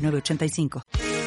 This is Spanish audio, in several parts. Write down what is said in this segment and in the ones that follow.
8985.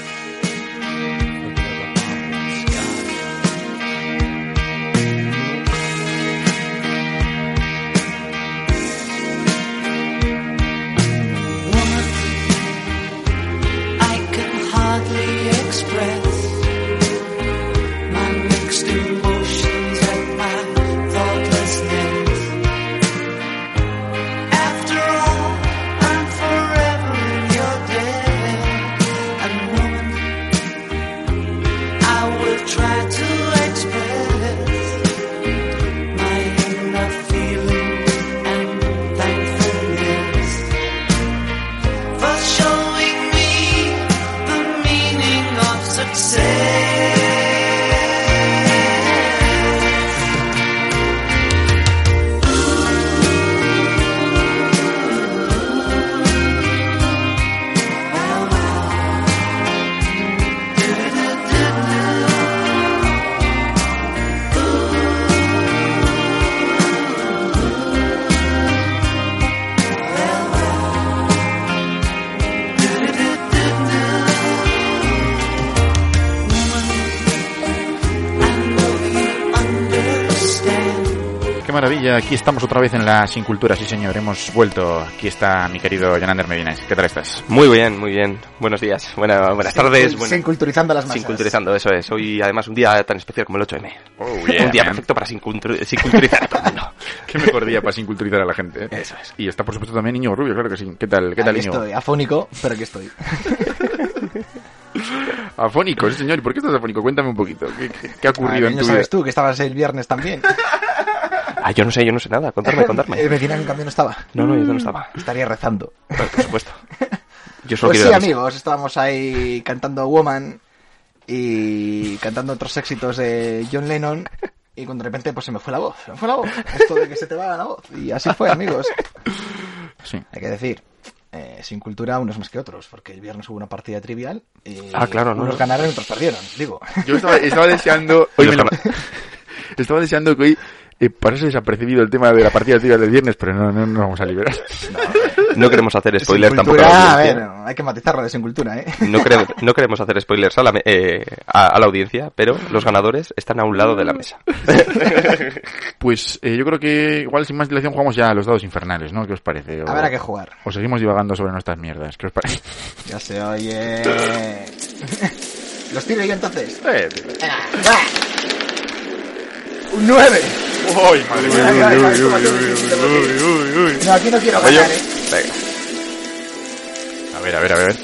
Aquí estamos otra vez en la Sin Cultura, sí señor, hemos vuelto. Aquí está mi querido Jonander Medina, ¿qué tal estás? Muy bien, muy bien. Buenos días, buena- buenas tardes. Sin culturizando las masas. Sin culturizando, eso es. Hoy además un día tan especial como el 8M. Oh, yeah, un día man. perfecto para sin, cultu- sin culturizar a todo el mundo. Qué mejor día para sin culturizar a la gente. ¿eh? Eso es. Y está por supuesto también Íñigo Rubio, claro que sí. ¿Qué tal, qué tal Aquí Íñigo? estoy, afónico, pero aquí estoy. Afónico, sí señor. ¿Y por qué estás afónico? Cuéntame un poquito. ¿Qué, qué- qué ha ocurrido Ah, en tu vida? sabes tú que estabas el viernes también. Ah, yo no sé, yo no sé nada. Contarme, Eh, contarme. Medina en cambio no estaba. No, no, yo no estaba. Estaría rezando. Por, por supuesto. Yo solo Pues quiero sí, amigos, estábamos ahí cantando Woman y cantando otros éxitos de John Lennon y cuando de repente pues se me fue la voz, se me fue la voz. Esto de que se te va la voz. Y así fue, amigos. Sí. Hay que decir, eh, sin cultura unos más que otros, porque el viernes hubo una partida trivial y Ah, claro, no, unos no. ganaron y otros perdieron, digo. Yo estaba, estaba deseando... Hoy me lo- estaba deseando que hoy eh, pasase desapercibido el tema de la partida de del viernes, pero no, no nos vamos a liberar. No queremos hacer spoilers tampoco. cultura, a la a ver, hay que matizarlo de sin cultura, ¿eh? No queremos, no queremos hacer spoilers a la, eh, a, a la audiencia, pero los ganadores están a un lado de la mesa. Pues eh, yo creo que igual sin más dilación jugamos ya a los dados infernales, ¿no? ¿Qué os parece? O, Habrá que jugar. o seguimos divagando sobre nuestras mierdas. ¿Qué os parece? Ya se oye. ¿Los tiro yo entonces? Eh, Venga, va. Un 9. Uy, madre mía. Uy, uy, uy, uy, uy, uy, uy, uy, uy. No, aquí no quiero ganar, eh. Venga. A ver, a ver, a ver.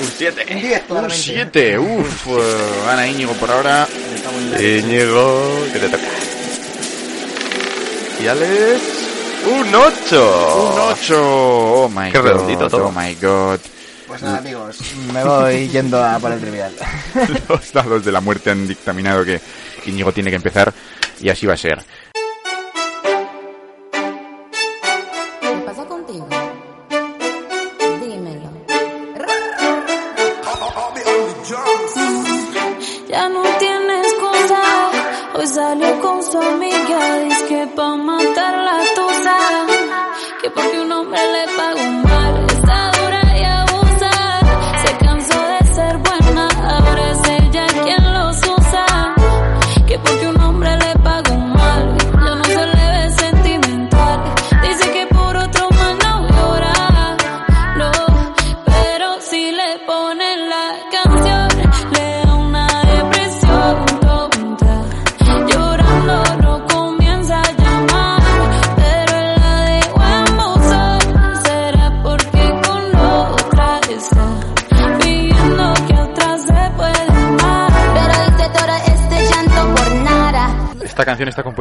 Un 7. Un Un 7. Uf. Eh, gana Íñigo por ahora. Íñigo, que te toca. Y Alex. Un 8. Un 8. Oh my Qué god. Redondito oh todo. Oh my god. Pues nada, amigos, me voy yendo a por el trivial. Los dados de la muerte han dictaminado que Íñigo tiene que empezar y así va a ser.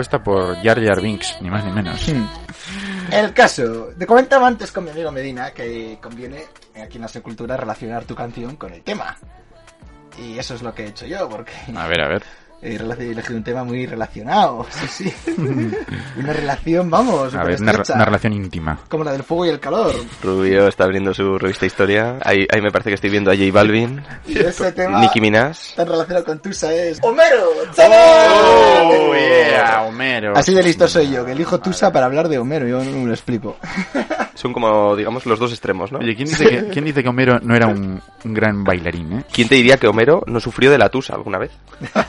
Compuesta por Jar Jar Binks, ni más ni menos. El caso, te comentaba antes con mi amigo Medina que conviene aquí en la Secultura relacionar tu canción con el tema. Y eso es lo que he hecho yo, porque A ver, a ver. He he elegido un tema muy relacionado. Sí, sí. una relación, vamos, A ver, una, una relación íntima. como la del fuego y el calor. Rubio está abriendo su revista Historia. Ahí, ahí me parece que estoy viendo a J Balvin, Y ese tema Nicki Minaj. tan relacionado con Tusa es Homero. ¡Oh, ¡Chaval! yeah, Homero! Así de listo soy yo, que elijo Tusa para hablar de Homero, yo no me lo explico. Son como, digamos, los dos extremos, ¿no? Oye, ¿quién dice, que, quién dice que Homero no era un, un gran bailarín, eh? ¿Quién te diría que Homero no sufrió de la tusa alguna vez?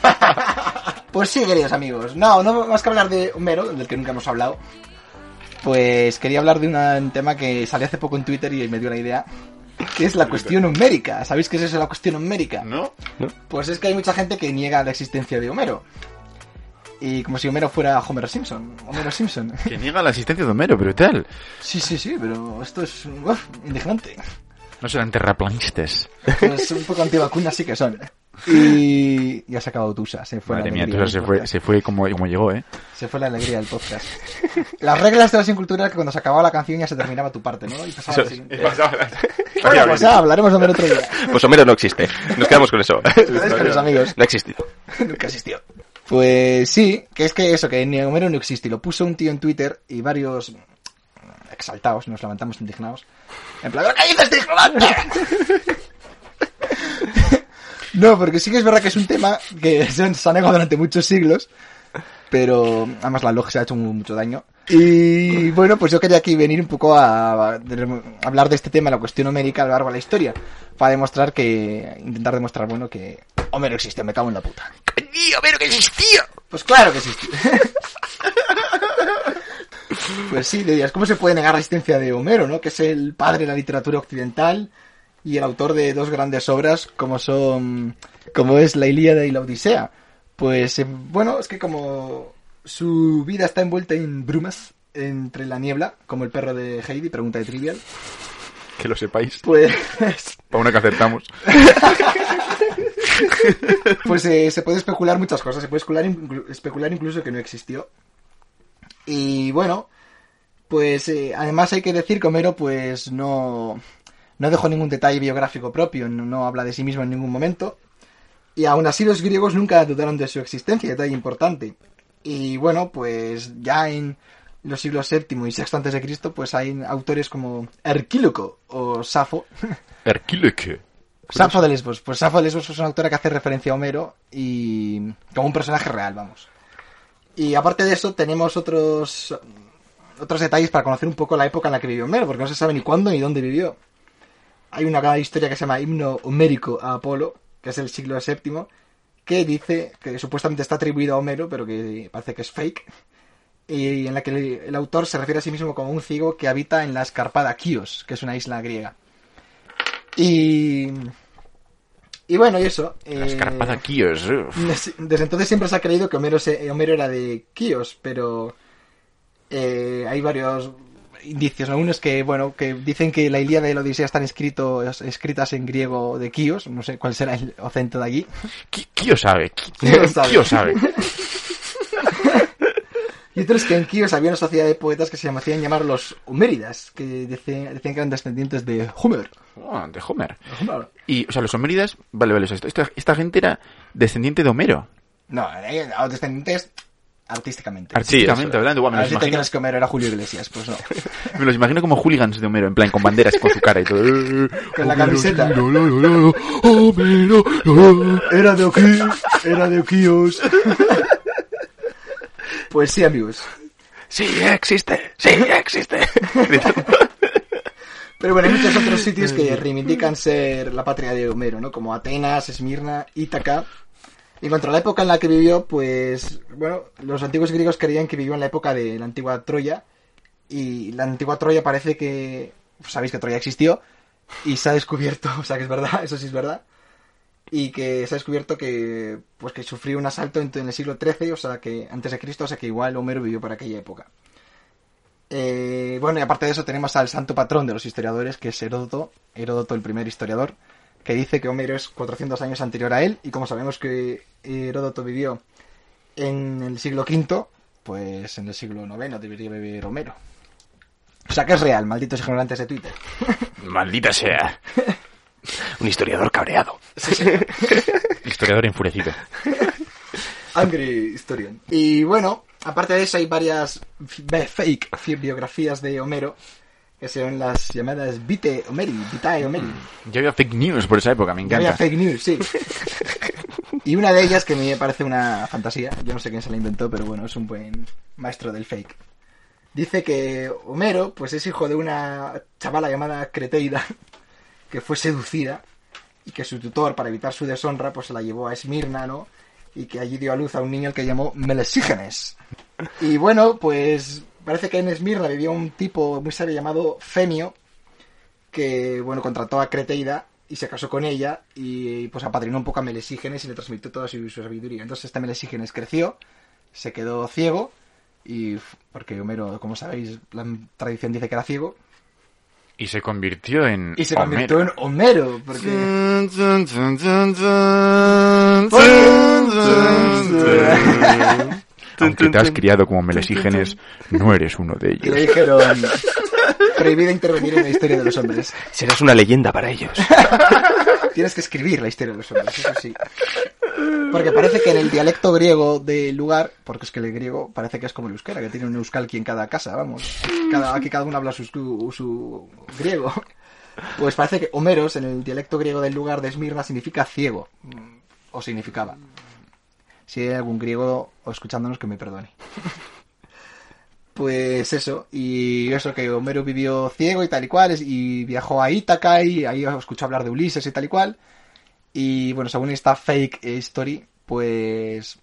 Pues sí, queridos amigos. No, no más que hablar de Homero, del que nunca hemos hablado. Pues quería hablar de una- un tema que salió hace poco en Twitter y me dio la idea. Que es la cuestión numérica. ¿Sabéis qué es eso, la cuestión numérica? ¿No? Pues es que hay mucha gente que niega la existencia de Homero. Y como si Homero fuera Homer Simpson. Homero Simpson. Que niega la existencia de Homero, brutal. Sí, sí, sí, pero esto es uf, indignante. No serán terraplanistas. Pues un poco antivacunas sí que son. Y ya se ha acabado Tusa. Se fue la Madre mía, alegría entonces se fue, se fue como, como llegó, ¿eh? Se fue la alegría del podcast. Las reglas de la sincultura era que cuando se acababa la canción ya se terminaba tu parte, ¿no? Y pasaba Eso la siguiente. Vaya, Bueno, pues ya hablaremos de Homero otro día. Pues Homero no existe. Nos quedamos con eso. Con los amigos. No ha existido. Nunca existió. Pues sí, que es que eso, que ni Homero no existe. Y lo puso un tío en Twitter y varios exaltados, nos levantamos indignados. En plan, ¿qué ignorante?". No, porque sí que es verdad que es un tema que se ha negado durante muchos siglos, pero además la log se ha hecho mu- mucho daño. Y bueno, pues yo quería aquí venir un poco a, a hablar de este tema, la cuestión homérica a lo largo de la historia, para demostrar que, intentar demostrar, bueno, que Homero existe, me cago en la puta. Homero que existía! Pues claro que sí. pues sí, dirías, ¿cómo se puede negar la existencia de Homero, no? Que es el padre de la literatura occidental y el autor de dos grandes obras como son, como es la Ilíada y la Odisea. Pues eh, bueno, es que como su vida está envuelta en brumas entre la niebla, como el perro de Heidi, pregunta de Trivial, Que lo sepáis. pues Para una que aceptamos. pues eh, se puede especular muchas cosas. Se puede especular, inclu- especular incluso que no existió. Y bueno, pues eh, además hay que decir que Homero pues no, no dejó ningún detalle biográfico propio, no, no habla de sí mismo en ningún momento. Y aún así los griegos nunca dudaron de su existencia, detalle importante. Y bueno, pues ya en los siglos VII y VI antes de Cristo, pues hay autores como Erquíloco o Safo, Herquíleque. Safo de Lesbos. Pues Safo de Lesbos es una autora que hace referencia a Homero y como un personaje real, vamos. Y aparte de eso, tenemos otros otros detalles para conocer un poco la época en la que vivió Homero, porque no se sabe ni cuándo ni dónde vivió. Hay una gran historia que se llama Himno Homérico a Apolo, que es del siglo VII, que dice que supuestamente está atribuido a Homero, pero que parece que es fake, y en la que el, autor se refiere a sí mismo como un ciego que habita en la escarpada Chios, que es una isla griega. Y... Y bueno, y eso. La eh, escarpada Kios. uf. des- Desde entonces siempre se ha creído que Homero, se- Homero era de Chios, pero eh, hay varios indicios. ¿no? Uno es que, bueno, que dicen que la Ilíada y la Odisea están escritos, escritas en griego de Chios, no sé cuál será el acento de allí. Qui- Kio sabe. Qui- Kio sabe. Kio sabe. Y otro es que en Chios había una sociedad de poetas que se hacían llamar los Homéridas, que decían, decían que eran descendientes de Homer. Oh, de Homer. Homer. Y, o sea, los homéridas... Vale, vale. o sea, esto- esta, esta gente era descendiente de Homero. No, eran descendientes artísticamente. Artísticamente eso. hablando. A me, ver los si te imagino, crees que Homero era Julio Iglesias, pues no. me los imagino como hooligans de Homero, en plan, con banderas, con su cara y todo. Con la camiseta. Homero. Era de aquí, era de Oquíos. Pues sí, amigos. Sí, existe. Sí, existe. Pero bueno, hay muchos otros sitios que reivindican ser la patria de Homero, ¿no? Como Atenas, Esmirna, Ítaca. Y en cuanto a la época en la que vivió, pues, bueno, los antiguos griegos creían que vivió en la época de la antigua Troya. Y la antigua Troya parece que, pues, sabéis que Troya existió. Y se ha descubierto, o sea que es verdad, eso sí es verdad. Y que se ha descubierto que, pues que sufrió un asalto en, el siglo XIII, o sea que antes de Cristo, o sea que igual Homero vivió por aquella época. Eh, bueno, y aparte de eso tenemos al santo patrón de los historiadores, que es Heródoto, Heródoto el primer historiador, que dice que Homero es 400 años anterior a él, y como sabemos que Heródoto vivió en el siglo V, pues en el siglo IX debería vivir Homero. O sea que es real, malditos ignorantes de Twitter. Maldita sea. Un historiador cabreado. Historiador enfurecido. Angry Historian. Y bueno, aparte de eso hay varias fake biografías de Homero, que son las llamadas Vite Homeri, Vitae Homeri. Yo había fake news por esa época, me Ya había encanta. fake news, sí. Y una de ellas que me parece una fantasía, yo no sé quién se la inventó, pero bueno, es un buen maestro del fake. Dice que Homero, pues es hijo de una chavala llamada Creteida, que fue seducida y que su tutor, para evitar su deshonra, pues se la llevó a Esmirna, ¿no? Y que allí dio a luz a un niño al que llamó Melesígenes. Y bueno, pues parece que en Esmirna vivía un tipo muy sabio llamado Femio, que bueno contrató a Creteida y se casó con ella y pues apadrinó un poco a Melesígenes y le transmitió toda su, su sabiduría. Entonces este Melesígenes creció, se quedó ciego y porque Homero, como sabéis, la tradición dice que era ciego Y se convirtió en. y se convirtió Homero. en Homero porque Aunque te has criado como melesígenes, no eres uno de y le ellos. dijeron prohibido intervenir en la historia de los hombres. Serás una leyenda para ellos. Tienes que escribir la historia de los hombres, eso sí. Porque parece que en el dialecto griego del lugar, porque es que el griego parece que es como el euskera, que tiene un euskalki en cada casa, vamos. Cada, aquí cada uno habla su, su, su griego. Pues parece que Homeros, en el dialecto griego del lugar de Esmirna, significa ciego. O significaba. Si hay algún griego o escuchándonos, que me perdone. Pues eso, y eso que Homero vivió ciego y tal y cual, y viajó a Ítaca y ahí escuchó hablar de Ulises y tal y cual. Y bueno, según esta fake eh, story, pues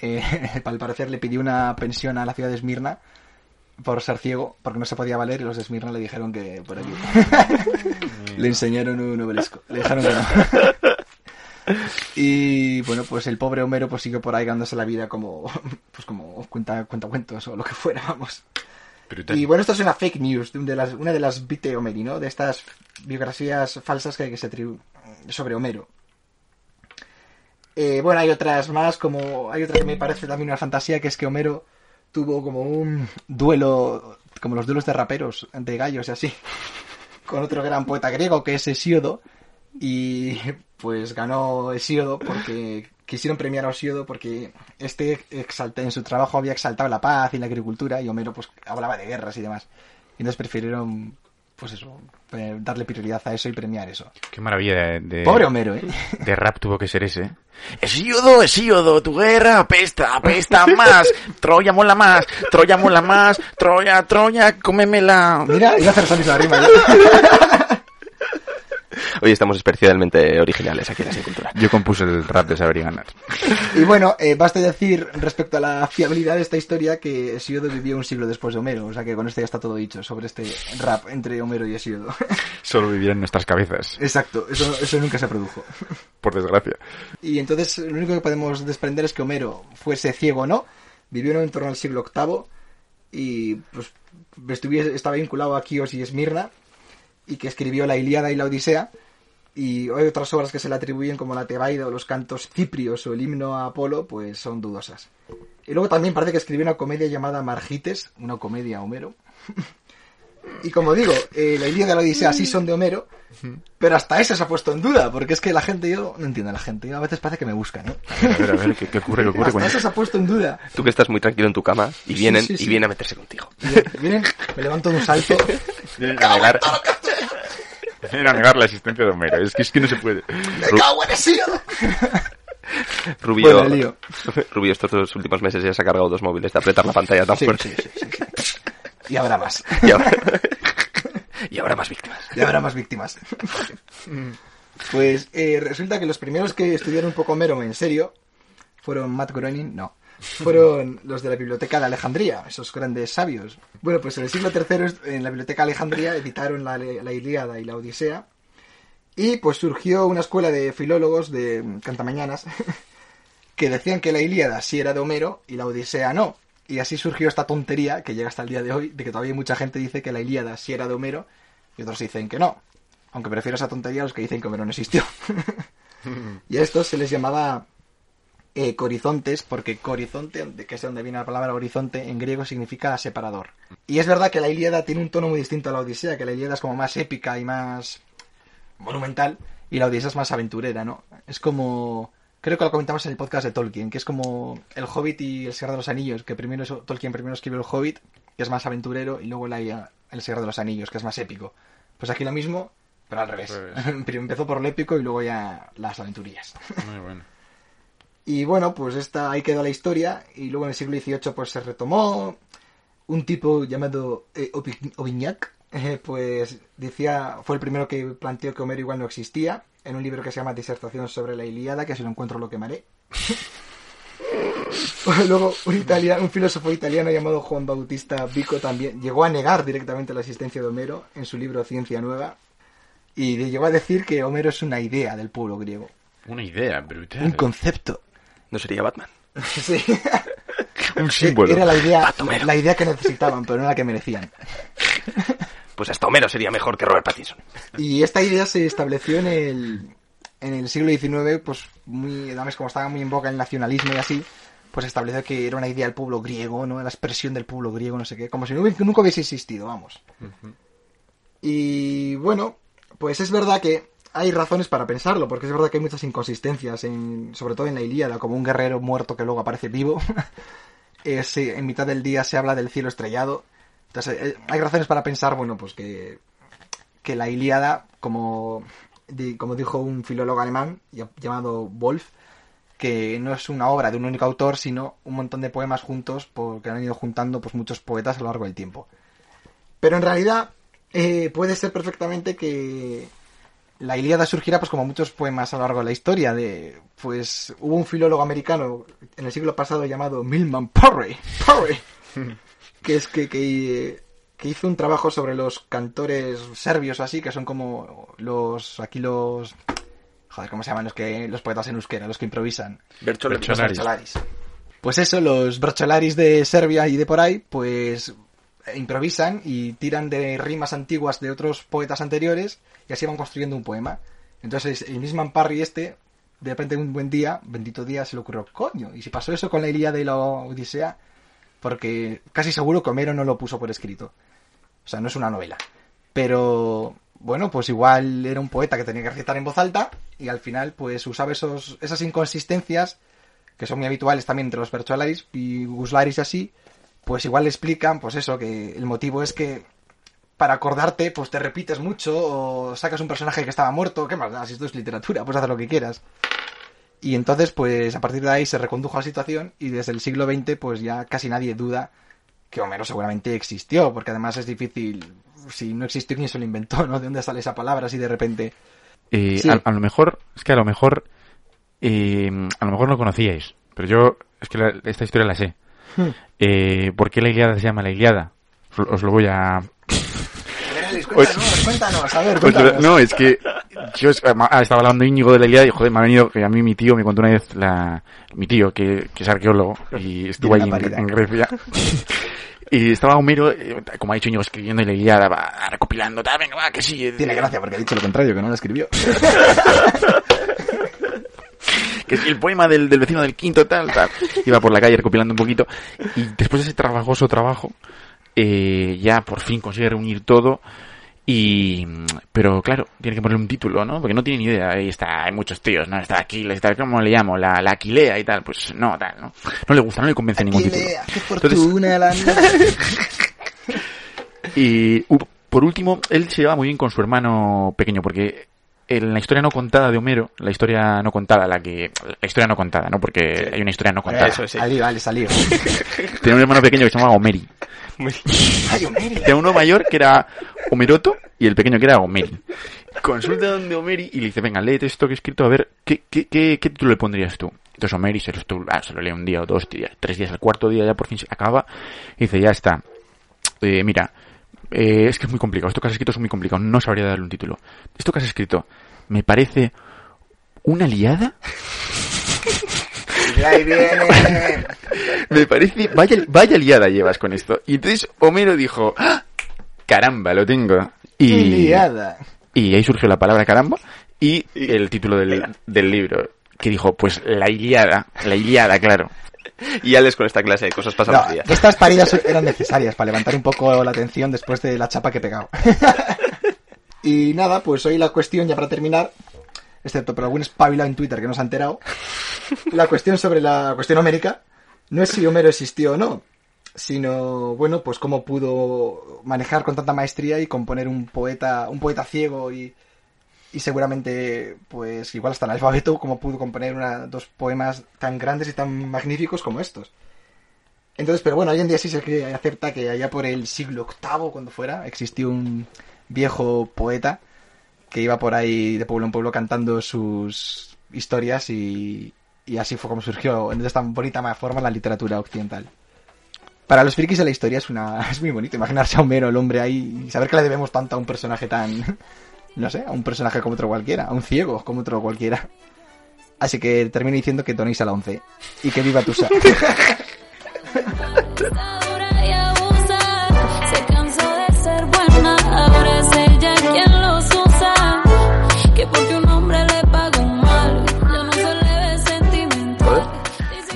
eh, al parecer le pidió una pensión a la ciudad de Esmirna por ser ciego, porque no se podía valer y los de Esmirna le dijeron que por aquí. le enseñaron un obelisco, le dijeron que no. Y bueno, pues el pobre Homero pues siguió por ahí ganándose la vida como pues como cuenta cuentos o lo que fuera, vamos. Brutal. Y bueno, esto es una fake news, de las, una de las Vite Homeri, ¿no? De estas biografías falsas que, que se atribuyen sobre Homero. Eh, bueno, hay otras más, como hay otra que me parece también una fantasía, que es que Homero tuvo como un duelo, como los duelos de raperos, de gallos y así, con otro gran poeta griego que es Hesíodo, y pues ganó Hesíodo porque quisieron premiar a Hesíodo porque este exalta, en su trabajo había exaltado la paz y la agricultura y Homero pues hablaba de guerras y demás. Y entonces prefirieron pues eso, eh, darle prioridad a eso y premiar eso. Qué maravilla de, de- Pobre Homero, ¿eh? de rap tuvo que ser ese. Hesíodo, Hesíodo, tu guerra apesta, apesta más. Troya mola más, Troya mola más. Troya, Troya, cómemela. Mira, iba a hacer misma rima ya. Hoy estamos especialmente originales aquí en la cultura. Yo compuse el rap de Saber y Ganar. Y bueno, eh, basta decir respecto a la fiabilidad de esta historia que Hesíodo vivió un siglo después de Homero. O sea que con esto ya está todo dicho sobre este rap entre Homero y Hesíodo. Solo vivía en nuestras cabezas, Exacto, eso, eso nunca se produjo. por desgracia. Y entonces lo único que podemos desprender es que Homero fuese ciego o no, vivió en torno al siglo VIII y pues estuviese, estaba vinculado a Quíos y Esmirna y que escribió la Ilíada y la Odisea y hay otras obras que se le atribuyen como la Tebaida o los cantos ciprios o el himno a Apolo pues son dudosas. Y luego también parece que escribió una comedia llamada Margites, una comedia Homero. Y como digo, eh, la Ilíada y la Odisea sí son de Homero, pero hasta esa se ha puesto en duda, porque es que la gente, yo no entiendo a la gente, yo a veces parece que me buscan, ¿eh? A ver, a ver, ¿qué, qué ocurre? ¿Qué ocurre? Hasta Cuenta. eso se ha puesto en duda. Tú que estás muy tranquilo en tu cama y vienen sí, sí. y vienen a meterse contigo. Y Vienen, me levanto de un salto. Vienen a negar, vienen a negar la existencia de Homero. Es que, es que no se puede. ¡Me cago en Hesíodo! Rubio, Bueno. Rubio estos dos últimos meses ya se ha cargado dos móviles de apretar la pantalla tan fuerte. Y habrá más. Y habrá más víctimas. Y habrá más víctimas. Pues eh, resulta que los primeros que estudiaron un poco Homero en serio fueron Matt Groening, no. Fueron los de la Biblioteca de Alejandría, esos grandes sabios. Bueno, pues en el siglo III, en la Biblioteca de Alejandría, editaron la, la Ilíada y la Odisea. Y pues surgió una escuela de filólogos de cantamañanas que decían que la Ilíada sí era de Homero y la Odisea no. Y así surgió esta tontería que llega hasta el día de hoy, de que todavía mucha gente dice que la Ilíada sí era de Homero y otros dicen que no. Aunque prefiero esa tontería a los que dicen que Homero no existió. y a estos se les llamaba eh, corizontes, porque corizonte, que es de donde viene la palabra horizonte, en griego significa separador. Y es verdad que la Ilíada tiene un tono muy distinto a la Odisea, que la Ilíada es como más épica y más monumental, y la Odisea es más aventurera, ¿no? Es como... Creo que lo comentamos en el podcast de Tolkien, que es como el Hobbit y el Señor de los Anillos, que primero es- Tolkien primero escribió el Hobbit, que es más aventurero, y luego la, el Señor de los Anillos, que es más épico. Pues aquí lo mismo, pero al revés. Empezó por lo épico y luego ya las aventurillas. Muy bueno. Y bueno, pues esta ahí quedó la historia. Y luego en el siglo XVIII pues se retomó. Un tipo llamado eh, eh, pues decía, fue el primero que planteó que Homero igual no existía. En un libro que se llama Disertación sobre la Ilíada, que si lo encuentro lo quemaré. Luego un, italiano, un filósofo italiano llamado Juan Bautista Vico también llegó a negar directamente la existencia de Homero en su libro Ciencia Nueva. Y llegó a decir que Homero es una idea del pueblo griego. Una idea brutal. Un concepto. No sería Batman. Sí. Un símbolo. Era la idea, la idea que necesitaban, pero no la que merecían. Pues hasta Homero sería mejor que Robert Pattinson. Y esta idea se estableció en el, en el siglo XIX, pues muy, además como estaba muy en boca el nacionalismo y así, pues estableció que era una idea del pueblo griego, ¿no? La expresión del pueblo griego, no sé qué, como si nunca hubiese existido, vamos. Y bueno, pues es verdad que hay razones para pensarlo, porque es verdad que hay muchas inconsistencias, en, sobre todo en la Ilíada, como un guerrero muerto que luego aparece vivo. Eh, se- en mitad del día se habla del cielo estrellado. Entonces, eh, hay razones para pensar, bueno, pues que, que la Ilíada, como, como dijo un filólogo alemán ll- llamado Wolf, que no es una obra de un único autor, sino un montón de poemas juntos, porque han ido juntando pues muchos poetas a lo largo del tiempo. Pero en realidad eh, puede ser perfectamente que la Ilíada surgiera pues como muchos poemas a lo largo de la historia. De, pues hubo un filólogo americano en el siglo pasado llamado Milman Parry, Parry que es que, que, que hizo un trabajo sobre los cantores serbios así, que son como los aquí los joder, ¿cómo se llaman los que los poetas en euskera, los que improvisan? Bercholaris. Los Bercholaris. Pues eso, los Bercholaris de Serbia y de por ahí, pues improvisan y tiran de rimas antiguas de otros poetas anteriores y así van construyendo un poema. Entonces el mismo Parry este, de repente un buen día, bendito día, se le ocurrió, coño, y si pasó eso con la Ilíada y la Odisea, porque casi seguro que Homero no lo puso por escrito. O sea, no es una novela. Pero bueno, pues igual era un poeta que tenía que recitar en voz alta y al final pues usaba esos, esas inconsistencias que son muy habituales también entre los Bercholaris y Guslaris y así, pues igual le explican pues eso, que el motivo es que para acordarte pues te repites mucho o sacas un personaje que estaba muerto, ¿qué más da? Si esto es literatura, puedes hacer lo que quieras. Y entonces pues a partir de ahí se recondujo la situación y desde el siglo XX pues ya casi nadie duda que Homero seguramente existió, porque además es difícil, si no existió, ¿quién se lo inventó? ¿no? ¿De dónde sale esa palabra así de repente? Eh, Sí. a, a lo mejor, es que a lo mejor, eh, a lo mejor no conocíais, pero yo, es que la- esta historia la sé. Hmm. Eh, ¿Por qué la Iliada se llama la Iliada? Os, os lo voy a... Cuéntanos, cuéntanos, a ver, Pues, cuéntanos. no, es que yo es- ah, estaba hablando Íñigo de la Ilíada y joder, me ha venido que a mí mi tío me contó una vez la mi tío que, que es arqueólogo y estuvo ahí la en, en Grecia. Y estaba Homero, eh, como ha dicho Íñigo, escribiendo la Ilíada, va recopilando, tal, venga, va, que sí. Tiene gracia porque ha dicho lo contrario, que no lo escribió. que el poema del, del vecino del quinto, tal, tal. Iba por la calle recopilando un poquito. Y después de ese trabajoso trabajo, eh, ya por fin consigue reunir todo. Y, pero claro, tiene que ponerle un título, ¿no? Porque no tiene ni idea. Ahí está, hay muchos tíos, ¿no? Está Aquiles, tal, ¿cómo le llamo? La, la Aquilea y tal. Pues no, tal, ¿no? No le gusta, no le convence ningún título. Aquilea, qué Entonces- fortuna la mía. Y por último, él se lleva muy bien con su hermano pequeño, porque en la historia no contada de Homero, la historia no contada, la que. La historia no contada, ¿no? Porque hay una historia no contada. Eso sí. Al vale, salió. Tenía un hermano pequeño que se llamaba Homeri. Tenía uno mayor que era Homeroto y el pequeño que era Homeri. Consulta donde Homeri y le dice, venga, léete esto que he escrito, a ver, ¿qué, qué, qué, qué título le pondrías tú? Entonces Homeri se lo, ah, se lo lee un día o dos días, tres días, el cuarto día ya por fin se acaba y dice, ya está. Eh, mira, eh, es que es muy complicado, esto que has escrito es muy complicado, no sabría darle un título. Esto que has escrito, me parece una liada Y ahí viene. Me parece, vaya, vaya liada llevas con esto. Y entonces Homero dijo, ¡Ah! caramba, lo tengo. Y, Iliada. y ahí surgió la palabra caramba y el título del, del libro. que dijo, pues la Iliada, la Iliada, claro. Y Alex con esta clase de cosas pasan No, los días. estas paridas eran necesarias para levantar un poco la atención después de la chapa que he pegado. y nada, pues hoy la cuestión, ya para terminar, excepto por algún espabilado en Twitter que no se ha enterado, la cuestión sobre la cuestión homérica no es si Homero existió o no, sino, bueno, pues cómo pudo manejar con tanta maestría y componer un poeta, un poeta ciego y, seguramente, pues igual hasta el alfabeto, cómo pudo componer una, dos poemas tan grandes y tan magníficos como estos. Entonces, pero bueno, hoy en día sí se acepta que allá por el siglo VIII, cuando fuera, existió un viejo poeta que iba por ahí de pueblo en pueblo cantando sus historias y, y así fue como surgió de esta bonita ma- forma la literatura occidental. Para los frikis de la historia es una es muy bonito imaginarse a Homero, el hombre ahí, y saber que le debemos tanto a un personaje tan, no sé, a un personaje como otro cualquiera, a un ciego como otro cualquiera. Así que termino diciendo que tonéis a la 11 y que viva Tusa.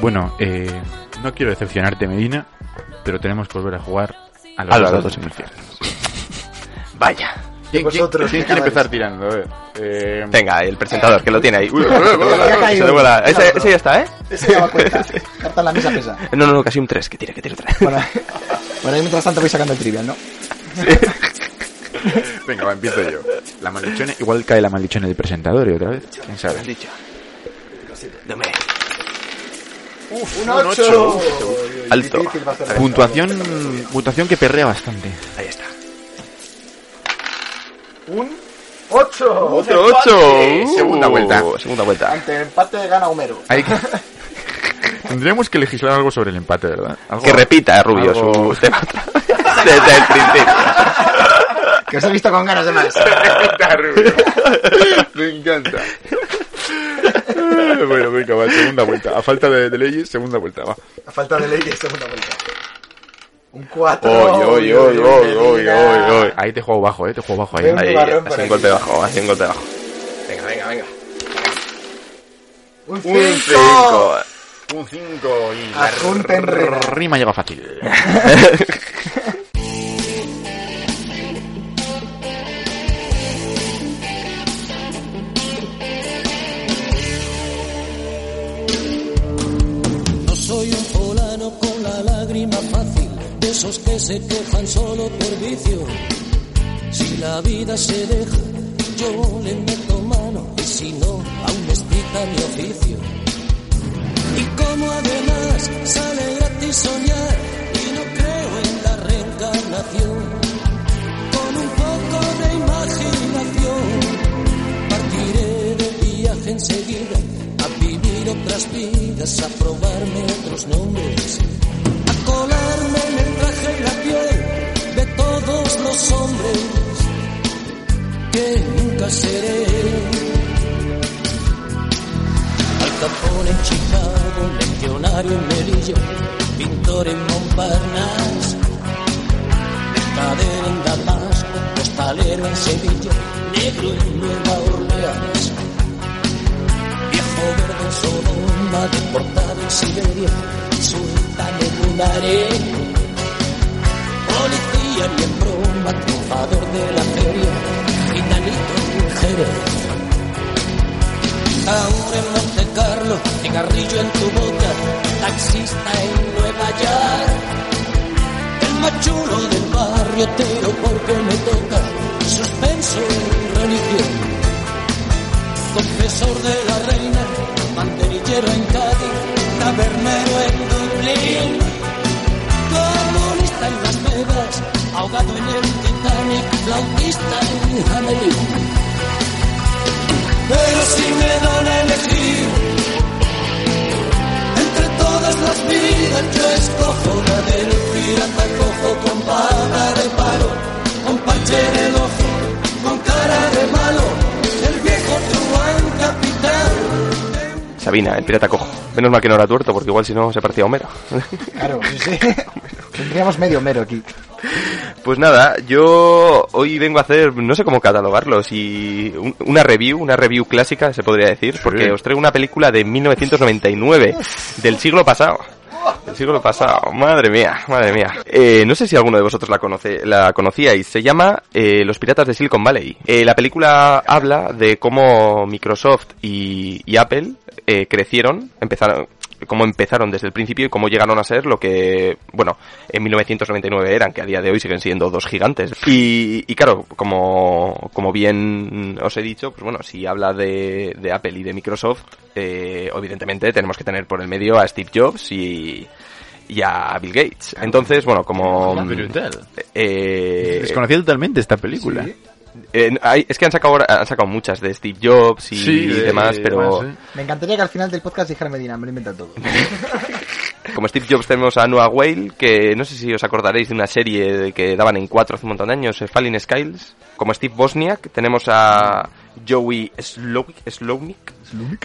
Bueno, eh, no quiero decepcionarte, Medina, pero tenemos que volver a jugar a los, A los el cielo. Vaya. ¿Quién, quiere empezar tirando? A eh, Venga, el presentador, que lo tiene ahí. Ese, ese ya está, ¿eh? Ese ya va cuenta. Carta en la mesa pesa. No, no, no, casi un 3. Que tire, que tire 3. Bueno, bueno, y mientras tanto voy sacando el trivial, ¿no? Venga, va, empiezo yo. La maldición, igual cae la maldición del presentador y otra vez. ¿Quién sabe? dicho. Dame. Un ocho. Alto. Puntuación, puntuación que perrea bastante. Ahí está. Un 8. Otro 8. Segunda vuelta. Segunda vuelta. Ante el empate gana Homero. Hay que- Tendríamos que legislar algo sobre el empate, ¿verdad? Algo- Que repita, Rubio, algo- su tema. Desde el principio. Que os he visto con ganas de más. Repita, Rubio. Me encanta. Bueno, venga, va, segunda vuelta. A falta de, de leyes, segunda vuelta, va. A falta de leyes, segunda vuelta. Un 4. Oy, oy, oy, oy, oy, oy, oy. Ahí te juego bajo, eh, te juego bajo ahí. Ahí, hace un golpe bajo, hace un golpe bajo. Venga, venga, venga. Un Un 5. 5. Un 5 y la rima llega fácil. esos que se quejan solo por vicio. Si la vida se deja, yo le meto mano, y si no, aún explica mi oficio. Y como además sale gratis soñar, y no creo en la reencarnación, con un poco de imaginación, partiré de viaje enseguida a vivir otras vidas, a probarme otros nombres, colarme en el traje y la piel de todos los hombres que nunca seré. Al Capone en Chicago, legionario en Melilla, pintor en Montparnasse, mercader en Damasco, costalero en Sevilla, negro en Nueva Orleans, viejo verde en Sodoma, deportado en Siberia, sultán en un harén, policía y en broma, triunfador de la feria, gitanito en Jerez. Ahora en Monte Carlo, cigarrillo en tu boca, taxista en Nueva York. El machulo del barrio tero porque me toca, suspenso en religión. Confesor de la reina, mantenillero en Cádiz, tabernero en Dublín. Comunista en Las Vegas, ahogado en el Titanic, flautista en Hamelin. Pero si me dan a elegir entre todas las vidas, yo escojo la del pirata cojo con pata de palo, con parche en el ojo, con cara de malo, el. Sabina, el pirata cojo. Menos mal que no era tuerto, porque igual si no se partía Homero. Claro, sí, sí. Tendríamos medio Homero aquí. Pues nada, yo hoy vengo a hacer, no sé cómo catalogarlo, si un- una review, una review clásica se podría decir, porque os traigo una película de 1999, del siglo pasado. Del siglo pasado, madre mía, madre mía. Eh, no sé si alguno de vosotros la, conoce, la conocíais, se llama eh, Los Piratas de Silicon Valley. Eh, la película habla de cómo Microsoft y, y Apple eh, crecieron, empezaron, cómo empezaron desde el principio y cómo llegaron a ser lo que, bueno, en 1999 eran, que a día de hoy siguen siendo dos gigantes. Y, y claro, como, como bien os he dicho, pues bueno, si habla de, de Apple y de Microsoft, eh, evidentemente tenemos que tener por el medio a Steve Jobs y, y a Bill Gates. Entonces, bueno, como... Brutal. Eh, Desconocía totalmente esta película. Eh, hay- es que han sacado, han sacado muchas de Steve Jobs y, Sí, demás, pero... Me encantaría que al final del podcast dijera Medina, me lo inventa todo. Como Steve Jobs tenemos a Noah Whale, que no sé si os acordaréis de una serie de que daban en cuatro hace un montón de años, eh, Falling Skies. Como Steve Bosniak tenemos a Joey Slownik.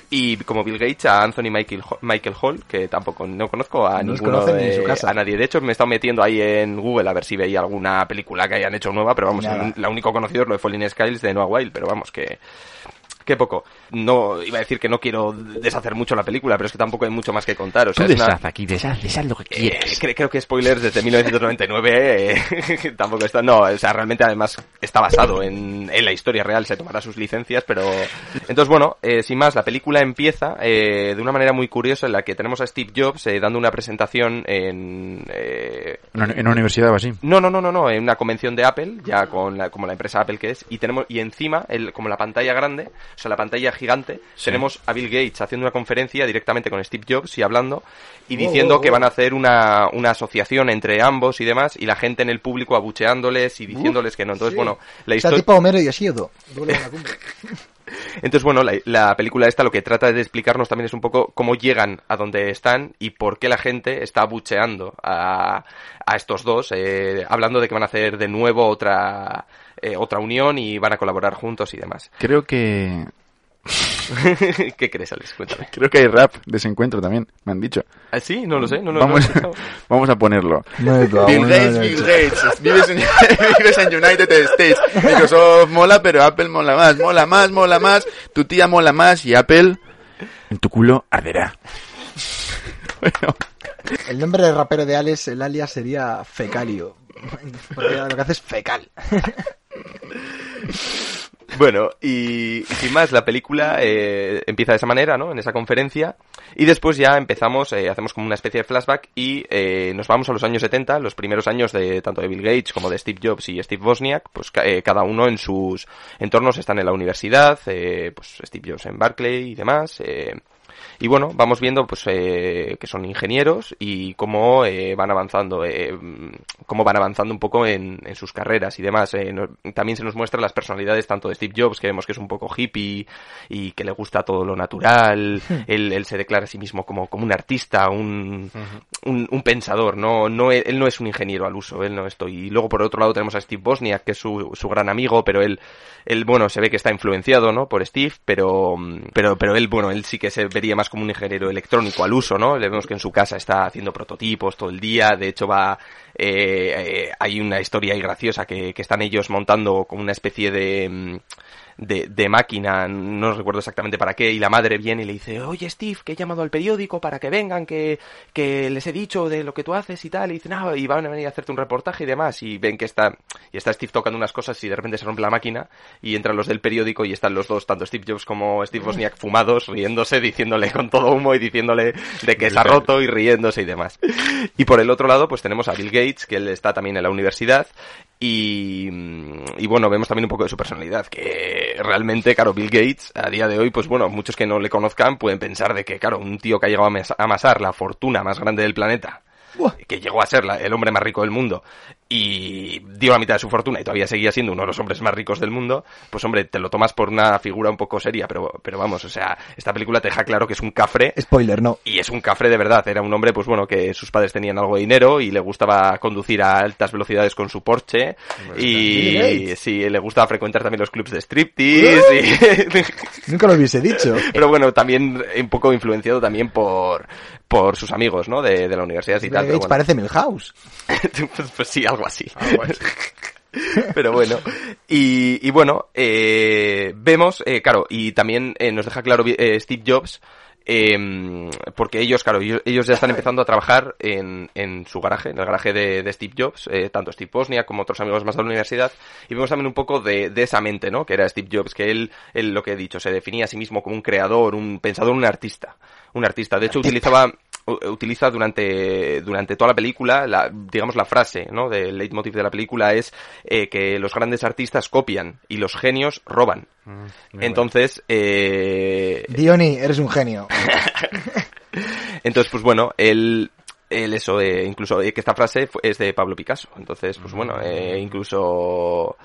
Y como Bill Gates a Anthony Michael, Michael Hall, que tampoco no conozco a No ninguno ni en su casa. a nadie. De hecho, me he estado metiendo ahí en Google a ver si veía alguna película que hayan hecho nueva, pero vamos, Nada. la único conocido es lo de Falling Skies de Noah Whale, pero vamos, que... Qué poco. No, iba a decir que no quiero deshacer mucho la película, pero es que tampoco hay mucho más que contar. O sea, Tú es una- deshaz aquí, deshaz, deshaz lo que eh, quieras. cre- creo que spoilers desde 1999 eh, tampoco está. No, o sea, realmente además está basado en, en la historia real, se tomará sus licencias, pero. Entonces, bueno, eh, sin más, la película empieza eh, de una manera muy curiosa en la que tenemos a Steve Jobs dando una presentación en. En una- en una universidad o así. no, no, no, no, no, en una convención de Apple, ya con la, como la empresa Apple que es, y tenemos, y encima, el, como la pantalla grande, o sea, la pantalla gigante, tenemos a Bill Gates haciendo una conferencia directamente con Steve Jobs y hablando, y diciendo oh, que oh. van a hacer una, una asociación entre ambos y demás, y la gente en el público abucheándoles y diciéndoles que no. Entonces, sí. bueno, la Está historia... tipo Homero y cumbre. Entonces, bueno, la, la película esta lo que trata de explicarnos también es un poco cómo llegan a donde están y por qué la gente está bucheando a, a estos dos, eh, hablando de que van a hacer de nuevo otra, eh, otra unión y van a colaborar juntos y demás. Creo que... ¿Qué crees, Alex? Cuéntame. Creo que hay rap de ese encuentro también, me han dicho. ¿Ah, sí? No lo sé, no, no, vamos, no lo he escuchado. vamos a ponerlo. No Bill Gates, Bill. Gates. Vives en, vives en United States. Microsoft mola, pero Apple mola más. Mola más, mola más. Tu tía mola más y Apple en tu culo arderá. bueno, El nombre de rapero de Alex, el alias sería Fecalio. Porque lo que hace es fecal. Bueno, y, sin más, la película eh, empieza de esa manera, ¿no? En esa conferencia. Y después ya empezamos, eh, hacemos como una especie de flashback y eh, nos vamos a los años 70, los primeros años de tanto de Bill Gates como de Steve Jobs y Steve Wozniak. Pues eh, cada uno en sus entornos están en la universidad, eh, pues Steve Jobs en Berkeley y demás. Y bueno, vamos viendo pues eh, que son ingenieros y cómo eh, van avanzando, eh, mm, cómo van avanzando un poco en, en sus carreras y demás. eh, no- también se nos muestran las personalidades tanto de Steve Jobs, que vemos que es un poco hippie y que le gusta todo lo natural. él, él se declara a sí mismo como, como un artista, un, un, un pensador, no, no, e- él no es un ingeniero al uso, él no estoy. Y luego por otro lado tenemos a Steve Bosniak, que es su, su gran amigo, pero él, él, bueno, se ve que está influenciado, ¿no? Por Steve, pero, mm, pero, pero él, bueno, él sí que se vería más como un ingeniero electrónico al uso, ¿no? Le vemos que en su casa está haciendo prototipos todo el día, de hecho va, eh, eh, hay una historia ahí graciosa que, que están ellos montando como una especie de, mm, de, de máquina, no recuerdo exactamente para qué, y la madre viene y le dice, oye Steve, que he llamado al periódico para que vengan, que, que les he dicho de lo que tú haces y tal, y dicen, ah, y van a venir a hacerte un reportaje y demás, y ven que está, y está Steve tocando unas cosas y de repente se rompe la máquina, y entran los del periódico y están los dos, tanto Steve Jobs como Steve Wozniak fumados, riéndose, diciéndole con todo humo y diciéndole de que está roto y riéndose y demás. Y por el otro lado, pues tenemos a Bill Gates, que él está también en la universidad, y, y bueno, vemos también un poco de su personalidad, que realmente, claro, Bill Gates, a día de hoy, pues bueno, muchos que no le conozcan pueden pensar de que, claro, un tío que ha llegado a amas- a amasar la fortuna más grande del planeta, que llegó a ser la- el hombre más rico del mundo, y dio la mitad de su fortuna y todavía seguía siendo uno de los hombres más ricos del mundo, pues hombre, te lo tomas por una figura un poco seria, pero, pero vamos, o sea, esta película te deja claro que es un cafre Spoiler, no. y es un cafre de verdad. Era un hombre, pues bueno, que sus padres tenían algo de dinero y le gustaba conducir a altas velocidades con su Porsche. Y sí, le gustaba frecuentar también los clubs de striptease. y- Nunca lo hubiese dicho. Pero bueno, también un poco influenciado también por, por sus amigos, ¿no? De, de la universidad y tal. pero bueno. parece Milhouse. pues, pues sí, algo algo así. Pero bueno, y, y bueno, eh, vemos, eh, claro, y también eh, nos deja claro eh, Steve Jobs, eh, porque ellos, claro, ellos, ellos ya están empezando a trabajar en, en su garaje, en el garaje de, de Steve Jobs, tanto Steve Bosnia como otros amigos más de la universidad, y vemos también un poco de, de esa mente, ¿no? Que era Steve Jobs, que él, él, lo que he dicho, se definía a sí mismo como un creador, un pensador, un artista. Un artista. De hecho, utilizaba, utiliza durante, durante toda la película, la, digamos, la frase, ¿no? Del leitmotiv de la película es eh, que los grandes artistas copian y los genios roban. Entonces, eh, Diony, eres un genio. entonces, pues bueno, él, él eso, eh, incluso eh, que esta frase es de Pablo Picasso. Entonces, pues bueno, eh, incluso,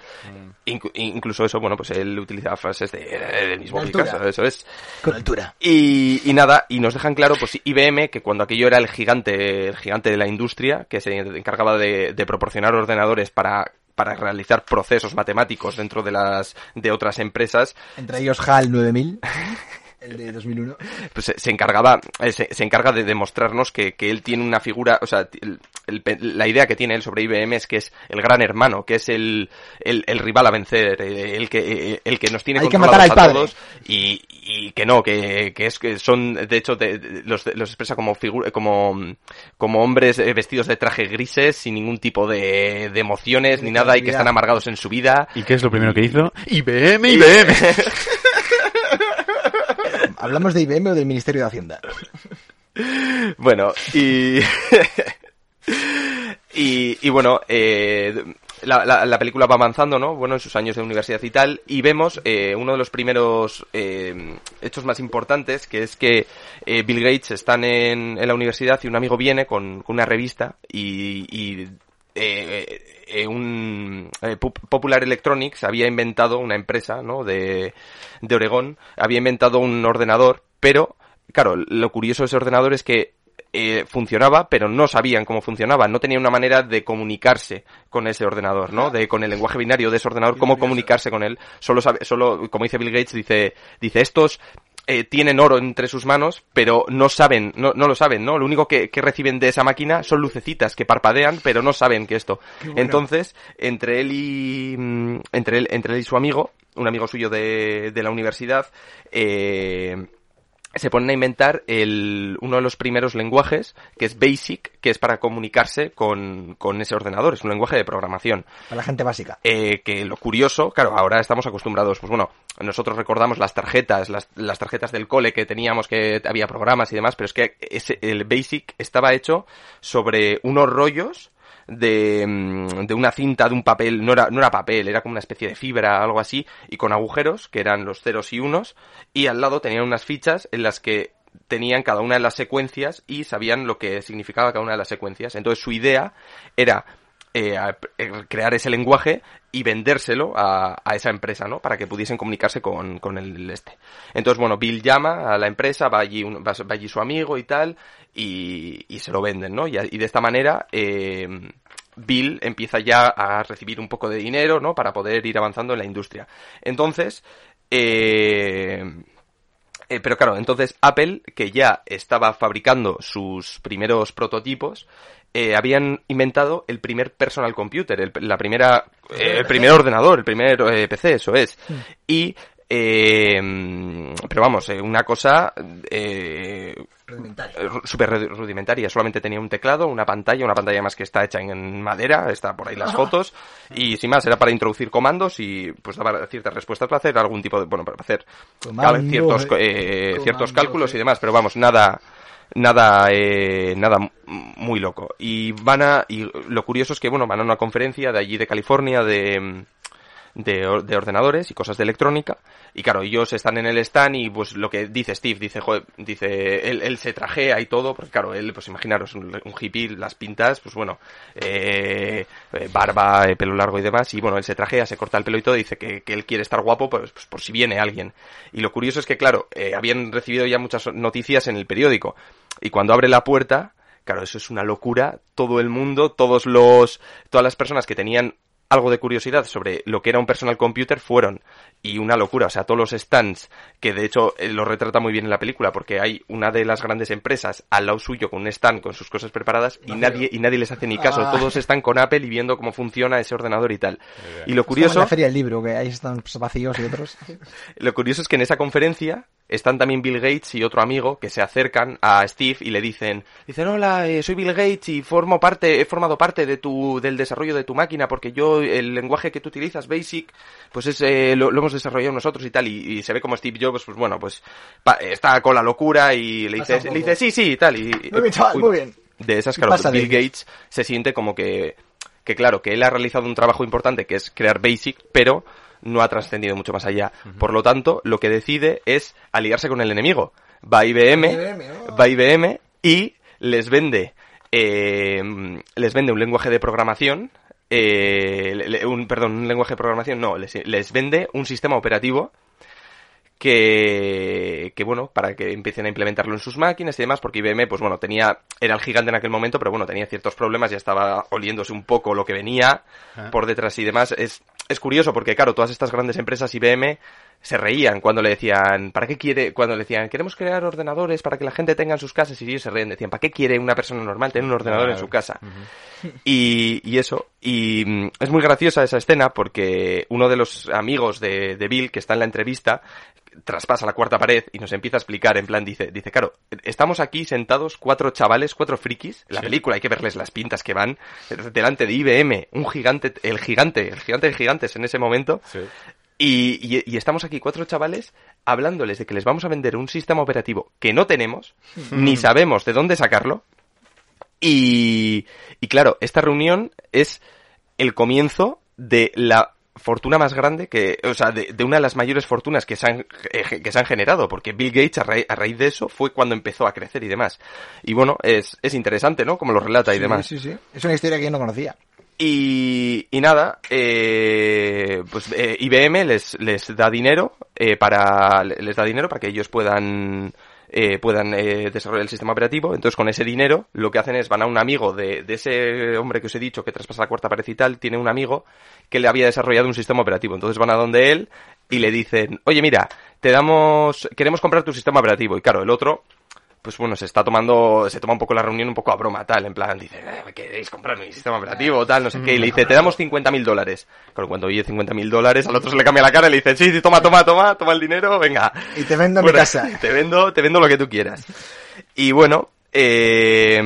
incu- incluso eso, bueno, pues él utilizaba frases de, eh, del mismo De altura. Picasso, eso es. Con altura. Y, y nada, y nos dejan claro, pues IBM, que cuando aquello era el gigante, el gigante de la industria, que se encargaba de, de proporcionar ordenadores para para realizar procesos matemáticos dentro de las de otras empresas Entre ellos HAL 9000, el de 2001. pues se, se encargaba eh, se, se encarga de demostrarnos que, que él tiene una figura o sea el- el pe- la idea que tiene él sobre IBM es que es el gran hermano que es el, el, el rival a vencer eh, el que eh, el que nos tiene Hay que controlados matar al a padre. todos y, y que no que, que es que son de hecho de- de- los, los expresa como figura como como hombres eh, vestidos de traje grises sin ningún tipo de, de emociones ni nada y que están amargados en su vida ¿Y qué es lo primero que hizo? IBM, IBM. ¿Hablamos de IBM o del Ministerio de Hacienda? Bueno, y. y, y bueno, eh, la, la- la película va avanzando, ¿no? Bueno, en sus años de universidad y tal, y vemos eh, uno de los primeros eh, hechos más importantes, que es que eh, Bill Gates están en, en la universidad y un amigo viene con, con una revista y. y eh, eh, un eh, Pop- Popular Electronics había inventado una empresa ¿no? de, de Oregón había inventado un ordenador pero claro lo curioso de ese ordenador es que eh, funcionaba, pero no sabían cómo funcionaba, no tenían una manera de comunicarse con ese ordenador, ¿no? De con el lenguaje binario de ese ordenador, cómo comunicarse con él. Solo sabe, solo, como dice Bill Gates, dice, dice estos eh, tienen oro entre sus manos, pero no saben, no, no lo saben, ¿no? Lo único que, que reciben de esa máquina son lucecitas que parpadean, pero no saben que esto. Entonces, entre él y mm, entre él, entre él y su amigo, un amigo suyo de, de la universidad, eh, se ponen a inventar el, uno de los primeros lenguajes, que es BASIC, que es para comunicarse con, con ese ordenador, es un lenguaje de programación. Para la gente básica. Eh, que lo curioso, claro, ahora estamos acostumbrados, pues bueno, nosotros recordamos las tarjetas, las, las tarjetas del cole que teníamos, que había programas y demás, pero es que ese, el BASIC estaba hecho sobre unos rollos de, mm, de una cinta, de un papel, no era, no era papel, era como una especie de fibra, algo así, y con agujeros, que eran los ceros y unos, y al lado tenían unas fichas en las que tenían cada una de las secuencias y sabían lo que significaba cada una de las secuencias. Entonces su idea era eh, eh, crear ese lenguaje y vendérselo a, a esa empresa, ¿no? Para que pudiesen comunicarse con, con el este. Entonces, bueno, Bill llama a la empresa, va allí, un- va, va allí su amigo y tal, y, y se lo venden, ¿no? Y, de esta manera, eh, Bill empieza ya a recibir un poco de dinero, ¿no? Para poder ir avanzando en la industria. Entonces, eh, eh, pero claro, entonces Apple, que ya estaba fabricando sus primeros prototipos, eh, habían inventado el primer personal computer, el, la primera, eh, el primer ordenador, el primer PC, eso es. Y, eh, pero vamos, eh, una cosa eh, súper ru- rudimentaria. Solamente tenía un teclado, una pantalla, una pantalla más que está hecha en madera, está por ahí las fotos, y sin más, era para introducir comandos y pues daba ciertas respuestas para hacer algún tipo de, bueno, para hacer ciertos, eh. eh, ciertos cálculos y eh. demás, pero vamos, nada, nada, eh, nada muy loco. Y van a, y lo curioso es que, bueno, van a una conferencia de allí de California de, de, de ordenadores y cosas de electrónica. Y claro, ellos están en el stand y pues lo que dice Steve, dice, joder, dice, él, él se trajea y todo, porque claro, él, pues imaginaros, un, hippie, las pintas, pues bueno, eh, eh, barba, eh, pelo largo y demás, y bueno, él se trajea, se corta el pelo y todo, dice que, que él quiere estar guapo, pues, pues por si viene alguien. Y lo curioso es que, claro, eh, habían recibido ya muchas noticias en el periódico, y cuando abre la puerta, claro, eso es una locura, todo el mundo, todos los, todas las personas que tenían algo de curiosidad sobre lo que era un personal computer fueron, y una locura, o sea, todos los stands, que de hecho eh, lo retrata muy bien en la película, porque hay una de las grandes empresas al lado suyo con un stand con sus cosas preparadas y nadie, y nadie les hace ni caso. Ah. Todos están con Apple y viendo cómo funciona ese ordenador y tal. Y lo Es como en curioso... la feria del libro, que ahí están pues, vacíos y otros. Lo curioso es que en esa conferencia están también Bill Gates y otro amigo que se acercan a Steve y le dicen, dicen, hola, eh, soy Bill Gates y formo parte, he formado parte de tu, del desarrollo de tu máquina porque yo, el lenguaje que tú utilizas, Basic, pues es, eh, lo, lo hemos desarrollado nosotros y tal, y, y se ve como Steve Jobs, pues bueno, pues pa- está con la locura y le dice, le dice, sí, sí, y tal, y... Muy bien, chaval, uy, muy bien. De esas, claro, pasa Bill. Gates se siente como que, que claro, que él ha realizado un trabajo importante que es crear Basic, pero no ha trascendido mucho más allá. Por lo tanto, lo que decide es aliarse con el enemigo. Va a IBM, IBM, oh. va a IBM y les vende, eh, les vende un lenguaje de programación, eh, un, perdón, un lenguaje de programación, no, les, les vende un sistema operativo que, que bueno, para que empiecen a implementarlo en sus máquinas y demás, porque IBM, pues bueno, tenía, era el gigante en aquel momento, pero bueno, tenía ciertos problemas, ya estaba oliéndose un poco lo que venía por detrás y demás. Es, es curioso porque, claro, todas estas grandes empresas IBM se reían cuando le decían, ¿para qué quiere? Cuando le decían, queremos crear ordenadores para que la gente tenga en sus casas, y ellos se reían, decían, ¿para qué quiere una persona normal tener un ordenador en su casa? Y, y eso, y mm, es muy graciosa esa escena porque uno de los amigos de, de Bill que está en la entrevista traspasa la cuarta pared y nos empieza a explicar, en plan, dice, dice, claro, estamos aquí sentados cuatro chavales, cuatro frikis, la película hay que verles las pintas que van, delante de IBM, un gigante, el gigante, el gigante de gigantes en ese momento, y, y- y estamos aquí cuatro chavales hablándoles de que les vamos a vender un sistema operativo que no tenemos, ni sabemos de dónde sacarlo, y, y claro, esta reunión es el comienzo de la fortuna más grande que, o sea, de, de una de las mayores fortunas que se han, eh, que se han generado, porque Bill Gates a, raíz- a raíz de eso fue cuando empezó a crecer y demás. Y bueno, es, es interesante, ¿no? Como lo relata y Sí, demás. Sí, sí. Es una historia que yo no conocía. Y, y nada, eh, pues eh, IBM les, les da dinero eh, para les da dinero para que ellos puedan eh, puedan eh, desarrollar el sistema operativo. Entonces con ese dinero lo que hacen es van a un amigo de, de ese hombre que os he dicho que traspasa la cuarta pared y tal, tiene un amigo que le había desarrollado un sistema operativo. Entonces van a donde él y le dicen, oye mira, te damos, queremos comprar tu sistema operativo. Y claro, el otro pues bueno, se está tomando, se toma un poco la reunión un poco a broma, tal, en plan, dice, eh, ¿me queréis comprar mi sistema operativo, tal, no sé qué, y le dice, te damos 50 mil dólares. Claro, cuando oye 50 mil dólares, al otro se le cambia la cara y le dice, sí, sí, toma, toma, toma, toma el dinero, venga. Y te vendo mi casa. Te vendo, te vendo lo que tú quieras. Y bueno, eh,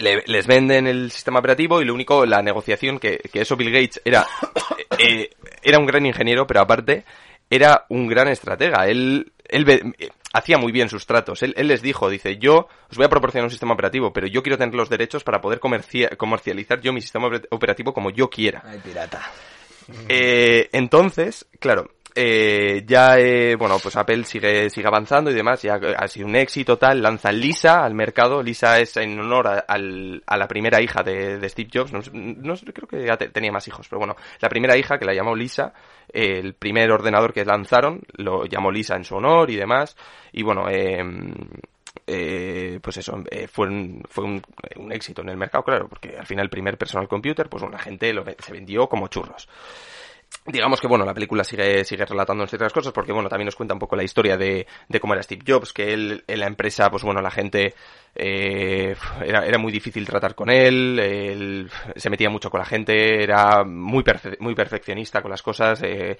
le- les venden el sistema operativo y lo único, la negociación, que, que eso Bill Gates era, eh, era un gran ingeniero, pero aparte era un gran estratega. Él, él ve- hacía muy bien sus tratos. Él, él les dijo, dice, yo os voy a proporcionar un sistema operativo, pero yo quiero tener los derechos para poder comercia- comercializar yo mi sistema oper- operativo como yo quiera. Ay, pirata. Eh, entonces, claro, eh, ya, eh, bueno, pues Apple sigue, sigue avanzando y demás, ya ha sido un éxito tal, lanzan Lisa al mercado, Lisa es en honor a, al- a la primera hija de, Steve Jobs, no, no creo que ya te- tenía más hijos, pero bueno, la primera hija que la llamó Lisa, el primer ordenador que lanzaron lo llamó Lisa en su honor y demás, y bueno, eh, eh, pues eso, eh, fue, un, fue un, éxito en el mercado, claro, porque al final el primer personal computer, pues la gente lo, se vendió como churros. Digamos que bueno, la película sigue, sigue relatando ciertas cosas porque bueno, también nos cuenta un poco la historia de, de cómo era Steve Jobs, que él en la empresa, pues bueno, la gente eh, era, era muy difícil tratar con él, él se metía mucho con la gente, era muy, muy perfeccionista con las cosas. eh,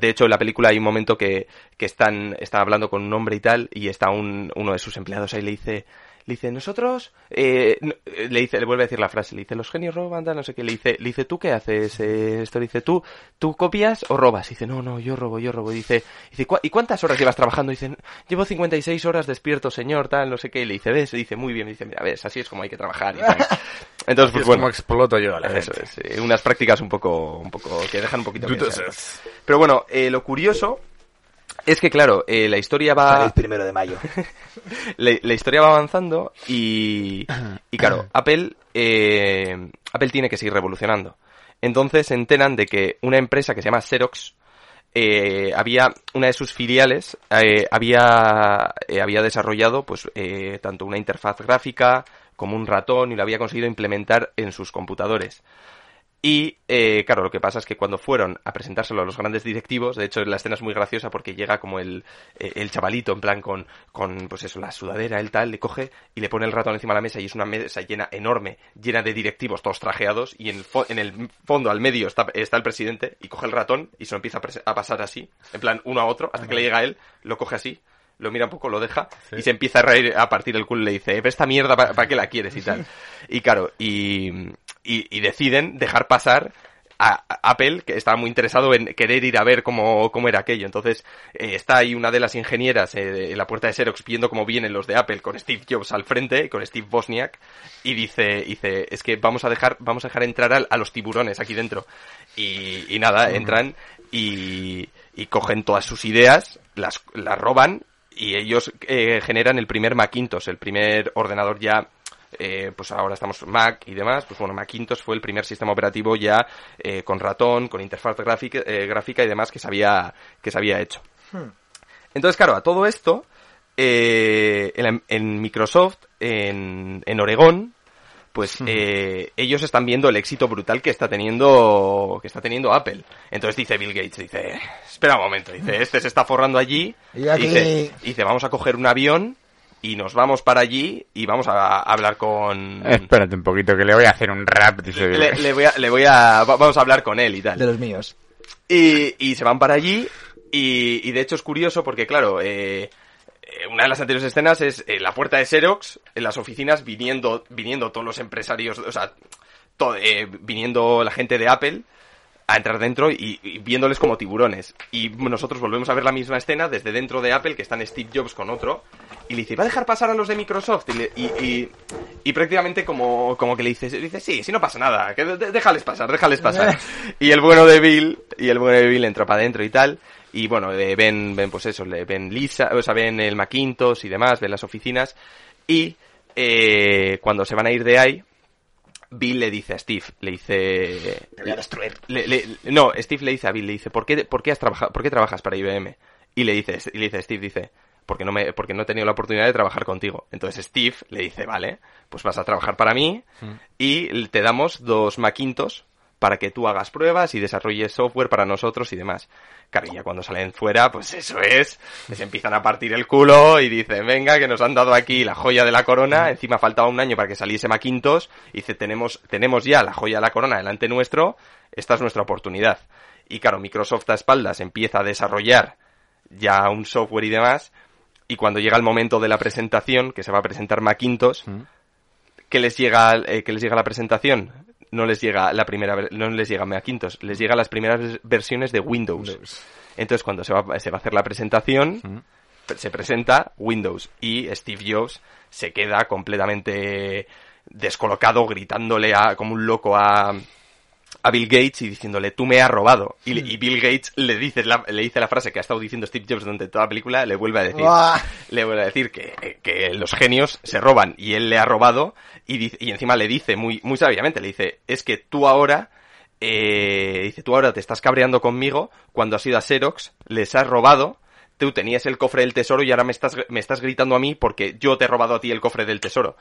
de hecho, en la película hay un momento que, que están, están hablando con un hombre y tal, y está un, uno de sus empleados ahí le dice, le dice, nosotros, eh, no- eh, le dice, le vuelve a decir la frase, le dice, los genios roban, no sé qué, le dice, le dice, ¿tú qué haces eh, esto? Le dice, ¿tú, tú copias o robas? Y dice, no, no, yo robo, yo robo. Y dice, dice "¿Cuá- ¿y cuántas horas llevas trabajando? Y dice, llevo 56 horas despierto, señor, tal, no sé qué. Y le dice, ¿ves? Y dice, muy bien. Y dice, mira, ves, así es como hay que trabajar. y tal. Entonces, pues es bueno. como exploto yo a la Eso gente. es, eh, unas prácticas un poco, un poco, que dejan un poquito. Pero bueno, eh, lo curioso es que, claro, eh, la historia va... el primero de mayo. la, la historia va avanzando y, y claro, Apple, eh, Apple tiene que seguir revolucionando. Entonces se enteran de que una empresa que se llama Xerox, eh, había, una de sus filiales, eh, había, había desarrollado pues eh, tanto una interfaz gráfica como un ratón y lo había conseguido implementar en sus computadores. Y, eh, claro, lo que pasa es que cuando fueron a presentárselo a los grandes directivos, de hecho la escena es muy graciosa porque llega como el, eh, el chavalito en plan con, con, pues eso, la sudadera, el tal, le coge y le pone el ratón encima de la mesa y es una mesa llena, enorme, llena de directivos todos trajeados y en el, fo- en el fondo, al medio, está, está el presidente y coge el ratón y se lo empieza a, a pasar así, en plan uno a otro, hasta que le llega a él, lo coge así, lo mira un poco, lo deja y se empieza a reír, a partir el culo y le dice, "Pero esta mierda, ¿para, qué la quieres? y tal. Y claro, y, y, y deciden dejar pasar a a Apple, que estaba muy interesado en querer ir a ver cómo, cómo era aquello. Entonces, eh, está ahí una de las ingenieras eh, en la puerta de Xerox viendo cómo vienen los de Apple con Steve Jobs al frente, con Steve Bosniak, y dice, dice, es que vamos a dejar, vamos a dejar entrar al- a, los tiburones aquí dentro. Y, y nada, entran y, y cogen todas sus ideas, las, las roban, y ellos eh, generan el primer Macintosh, el primer ordenador ya eh, pues ahora estamos Mac y demás, pues bueno, Macintosh fue el primer sistema operativo ya eh, con ratón, con interfaz gráfica, eh, gráfica y demás que se había, que se había hecho. Entonces, claro, a todo esto, eh, en, en Microsoft, en, en Oregón, pues eh, ellos están viendo el éxito brutal que está teniendo que está teniendo Apple. Entonces dice Bill Gates, dice, espera un momento, dice, este se está forrando allí, Y aquí- dice, dice, vamos a coger un avión y nos vamos para allí y vamos a, hablar con... Espérate un poquito, que le voy a hacer un rap, dice Bill Le, Gates. le voy a, le voy a, va- vamos a hablar con él y tal. De los míos. Y, y se van para allí y, y de hecho es curioso porque, claro, eh, una de las anteriores escenas es eh, la puerta de Xerox, en las oficinas viniendo, viniendo todos los empresarios, o sea, eh, viniendo la gente de Apple a entrar dentro y, y viéndoles como tiburones. Y nosotros volvemos a ver la misma escena desde dentro de Apple, que están Steve Jobs con otro, y le dice, ¿va a dejar pasar a los de Microsoft? Y, le- y, y- y prácticamente como, como que le dice, dice, sí, sí, no pasa nada, que déjales pasar, déjales pasar. y el bueno de Bill, y el bueno de Bill entra para adentro y tal, y bueno, eh, ven, ven pues eso, le ven Lisa, o sea, ven el Macintosh y demás, ven las oficinas, y eh, cuando se van a ir de ahí, Bill le dice a Steve, le dice... Te voy a destruir. le- le- no, Steve le dice a Bill, le dice, ¿por qué, por qué has trabajado, por qué trabajas para IBM? Y le dice, y le dice Steve, dice, porque no me, porque no he tenido la oportunidad de trabajar contigo. Entonces Steve le dice, vale, pues vas a trabajar para mí y te damos dos Macintosh para que tú hagas pruebas y desarrolles software para nosotros y demás. Claro, y ya cuando salen fuera, pues eso es, les empiezan a partir el culo y dicen, venga, que nos han dado aquí la joya de la corona, encima faltaba un año para que saliese Macintosh, y dice, tenemos, tenemos ya la joya de la corona delante nuestro, esta es nuestra oportunidad. Y claro, Microsoft a espaldas empieza a desarrollar ya un software y demás, y cuando llega el momento de la presentación, que se va a presentar Macintosh, ¿qué les llega, eh, ¿qué les llega la presentación? No les llega la primera, no les llega Macintosh, les llega las primeras vers- versiones de Windows. Entonces cuando se va, se va a hacer la presentación, se presenta Windows y Steve Jobs se queda completamente descolocado, gritándole a, como un loco a, a Bill Gates y diciéndole, tú me has robado. Y, le- y Bill Gates le dice, la, le dice la frase que ha estado diciendo Steve Jobs durante toda la película, le vuelve a decir, ¡Buah! le vuelve a decir que, que los genios se roban y él le ha robado y, dice- y encima le dice muy, muy sabiamente, le dice, es que tú ahora, eh, dice, tú ahora te estás cabreando conmigo cuando has ido a Xerox, les has robado, tú tenías el cofre del tesoro y ahora me estás, me estás gritando a mí porque yo te he robado a ti el cofre del tesoro.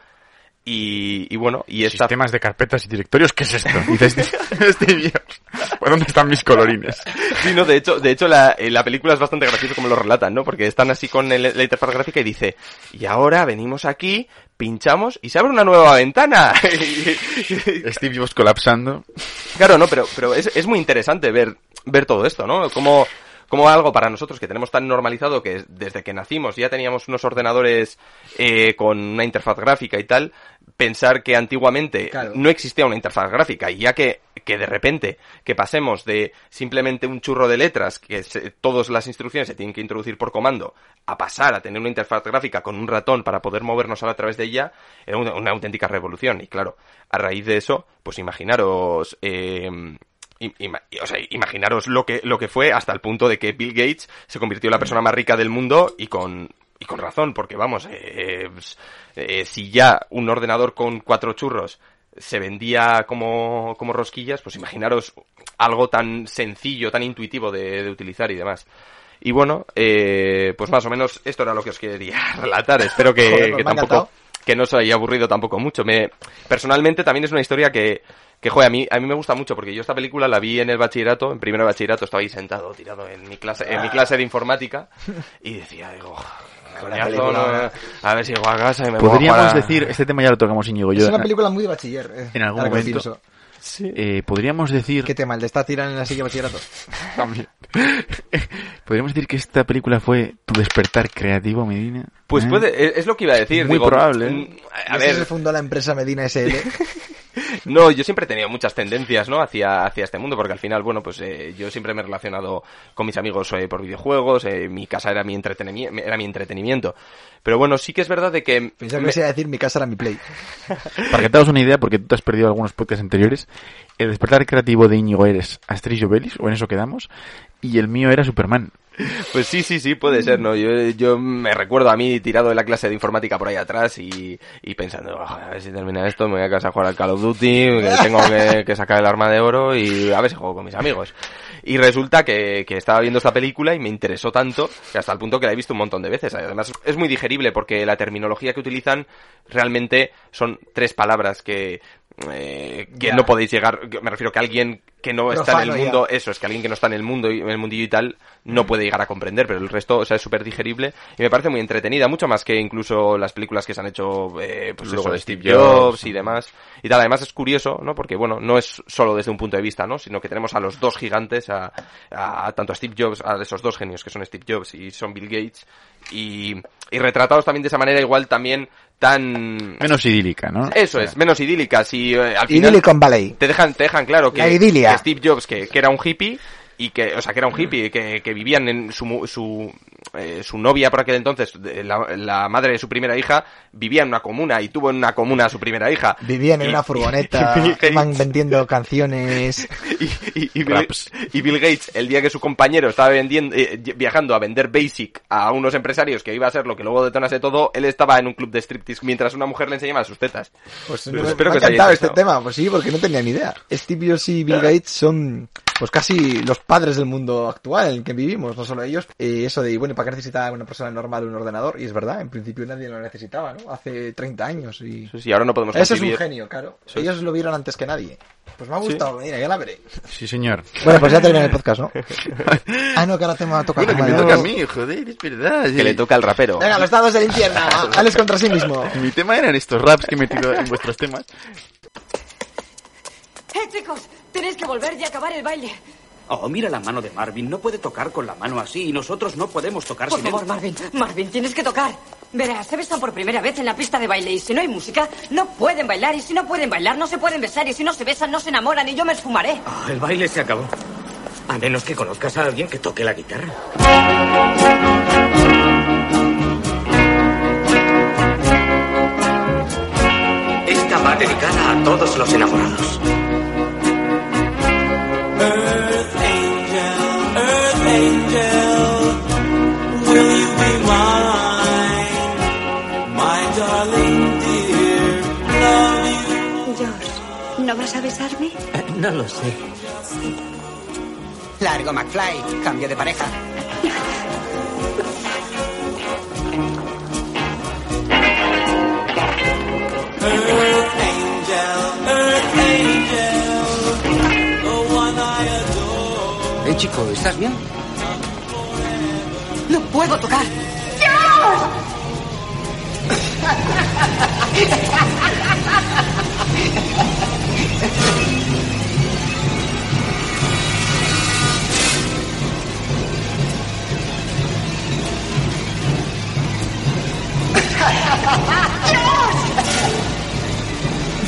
Y, y bueno, y esta... Sistemas de carpetas y directorios, ¿qué es esto? Dice Steve, Steve Jobs. ¿Por dónde están mis colorines? Sí, no, de hecho, de hecho la, eh, la película es bastante graciosa como lo relatan, ¿no? Porque están así con el- la interfaz gráfica y dice, y ahora venimos aquí, pinchamos y se abre una nueva ventana. Steve Jobs colapsando. Claro, no, pero, pero es, es muy interesante ver, ver todo esto, ¿no? Como, como algo para nosotros que tenemos tan normalizado que desde que nacimos ya teníamos unos ordenadores eh, con una interfaz gráfica y tal, pensar que antiguamente Claro. no existía una interfaz gráfica y ya que, que de repente que pasemos de simplemente un churro de letras que se- todas las instrucciones se tienen que introducir por comando a pasar a tener una interfaz gráfica con un ratón para poder movernos a través de ella era una, una auténtica revolución y claro a raíz de eso pues imaginaros eh, im- ima- o sea, imaginaros lo que, lo que fue hasta el punto de que Bill Gates se convirtió en la persona más rica del mundo y con, y con razón, porque vamos, eh, pues, eh, si ya un ordenador con cuatro churros se vendía como, como rosquillas, pues imaginaros algo tan sencillo, tan intuitivo de, de utilizar y demás. Y bueno, eh, pues más o menos esto era lo que os quería relatar. Espero que, Joder, pues que tampoco que no os haya aburrido tampoco mucho. Me, personalmente también es una historia que, Que, joder, a mí, a mí me gusta mucho porque yo esta película la vi en el bachillerato, en primero de bachillerato, estaba ahí sentado, tirado en mi clase, en mi clase de informática y decía, digo, coñazo, película- no, a ver si llego a casa y me Podríamos jugar a- decir, este tema ya lo tocamos Íñigo y yo. Es una película muy de bachiller. eh, En algún momento. pienso. Eh, podríamos decir ¿Qué tema? ¿El de estar tirando en la silla de bachillerato? También. Podríamos decir que esta película fue tu despertar creativo, Medina. Pues ¿Eh? puede, es, es lo que iba a decir. Muy digo, probable, ¿eh? mm, A ver. se fundó la empresa Medina SL. No, yo siempre he tenido muchas tendencias, ¿no? Hacia, hacia este mundo, porque al final, bueno, pues eh, yo siempre me he relacionado con mis amigos eh, por videojuegos, eh, mi casa era mi, entretenimiento, era mi entretenimiento. Pero bueno, sí que es verdad de que... Pensaba me- que se iba a decir mi casa era mi play. Para que te hagas una idea, porque tú te has perdido algunos podcasts anteriores, el despertar creativo de Íñigo eres Asterix y Obelix, o en eso quedamos, y el mío era Superman. Pues sí, sí, sí, puede ser, ¿no? Yo, yo me recuerdo a mí tirado de la clase de informática por ahí atrás y, y pensando, "Oh, a ver si termina esto, me voy a casa a jugar al Call of Duty, que tengo que, que sacar el arma de oro y a ver si juego con mis amigos. Y resulta que, que estaba viendo esta película y me interesó tanto que hasta el punto que la he visto un montón de veces. Además, es muy digerible porque la terminología que utilizan realmente son tres palabras que, eh, que Ya. no podéis llegar, me refiero que alguien que no está en el ya. mundo, eso, es que alguien que no está en el mundo y en el mundillo y tal no puede llegar a comprender, pero el resto, o sea, es súper digerible y me parece muy entretenida, mucho más que incluso las películas que se han hecho, eh, pues Luego eso, de Steve Jobs. y demás. Y tal, además es curioso, ¿no? Porque, bueno, no es solo desde un punto de vista, ¿no? Sino que tenemos a los dos gigantes, a, a tanto a Steve Jobs, a esos dos genios que son Steve Jobs y son Bill Gates, y, y retratados también de esa manera igual también tan... Menos idílica, ¿no? Eso es, menos idílicas y eh, al final Valley. te dejan, te dejan claro que, La idilia. que Steve Jobs, que, que era un hippie, y que, o sea, que era un hippie, que, que vivían en su, mu- su, eh, su novia por aquel entonces, de- la, la madre de su primera hija, vivía en una comuna y tuvo en una comuna a su primera hija. Vivían en Y- una furgoneta, y Bill Gates- iban vendiendo canciones. y, y- y Bill, y Bill Gates, el día que su compañero estaba vendiendo, eh, viajando a vender Basic a unos empresarios que iba a ser lo que luego detonase todo, él estaba en un club de striptease mientras una mujer le enseñaba sus tetas. Pues espero me haya encantado este tema, pues sí, porque no tenía ni idea. Steve Jobs y Bill Gates son pues casi los padres del mundo actual en el que vivimos, no solo ellos. Eh, eso de, bueno, ¿para qué necesitaba una persona normal un ordenador? Y es verdad, en principio nadie lo necesitaba, ¿no? Hace 30 años y... Sí, ahora no podemos Eso es un genio, claro. Ellos lo vieron antes que nadie. Pues me ha gustado, mira, ya la veré. Sí, señor. Bueno, pues ya termina el podcast, ¿no? ah, no, que ahora te me toca. Bueno, que me toca a mí, joder, es verdad. Que le toca al rapero. Venga, los dados del infierno. Alex contra sí mismo. Mi tema eran estos raps que he metido en vuestros temas. ¡Eh, chicos! Tenéis que volver y acabar el baile. Oh, mira la mano de Marvin. No puede tocar con la mano así y nosotros no podemos tocar Por sin él. favor, Marvin. Marvin, tienes que tocar. Verás, se besan por primera vez en la pista de baile y si no hay música, no pueden bailar y si no pueden bailar, no se pueden besar y si no se besan, no se enamoran y yo me esfumaré. Ah, el baile se acabó. A menos que conozcas a alguien que toque la guitarra. Esta va dedicada a todos los enamorados. George, ¿no vas a besarme? No lo sé. Largo, McFly. Cambio de pareja. Earth angel, earth angel, the one I adore. Eh, chico, ¿estás bien? No puedo tocar.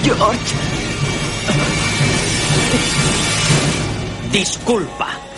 George. Disculpa.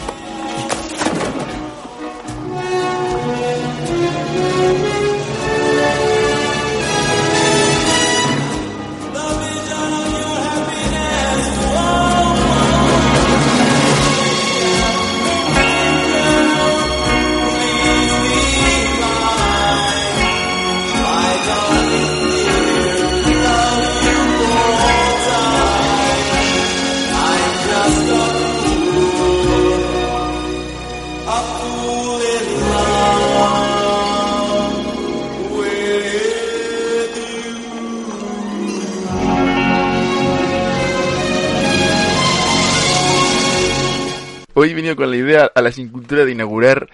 Con la idea a la Sincultura de inaugurar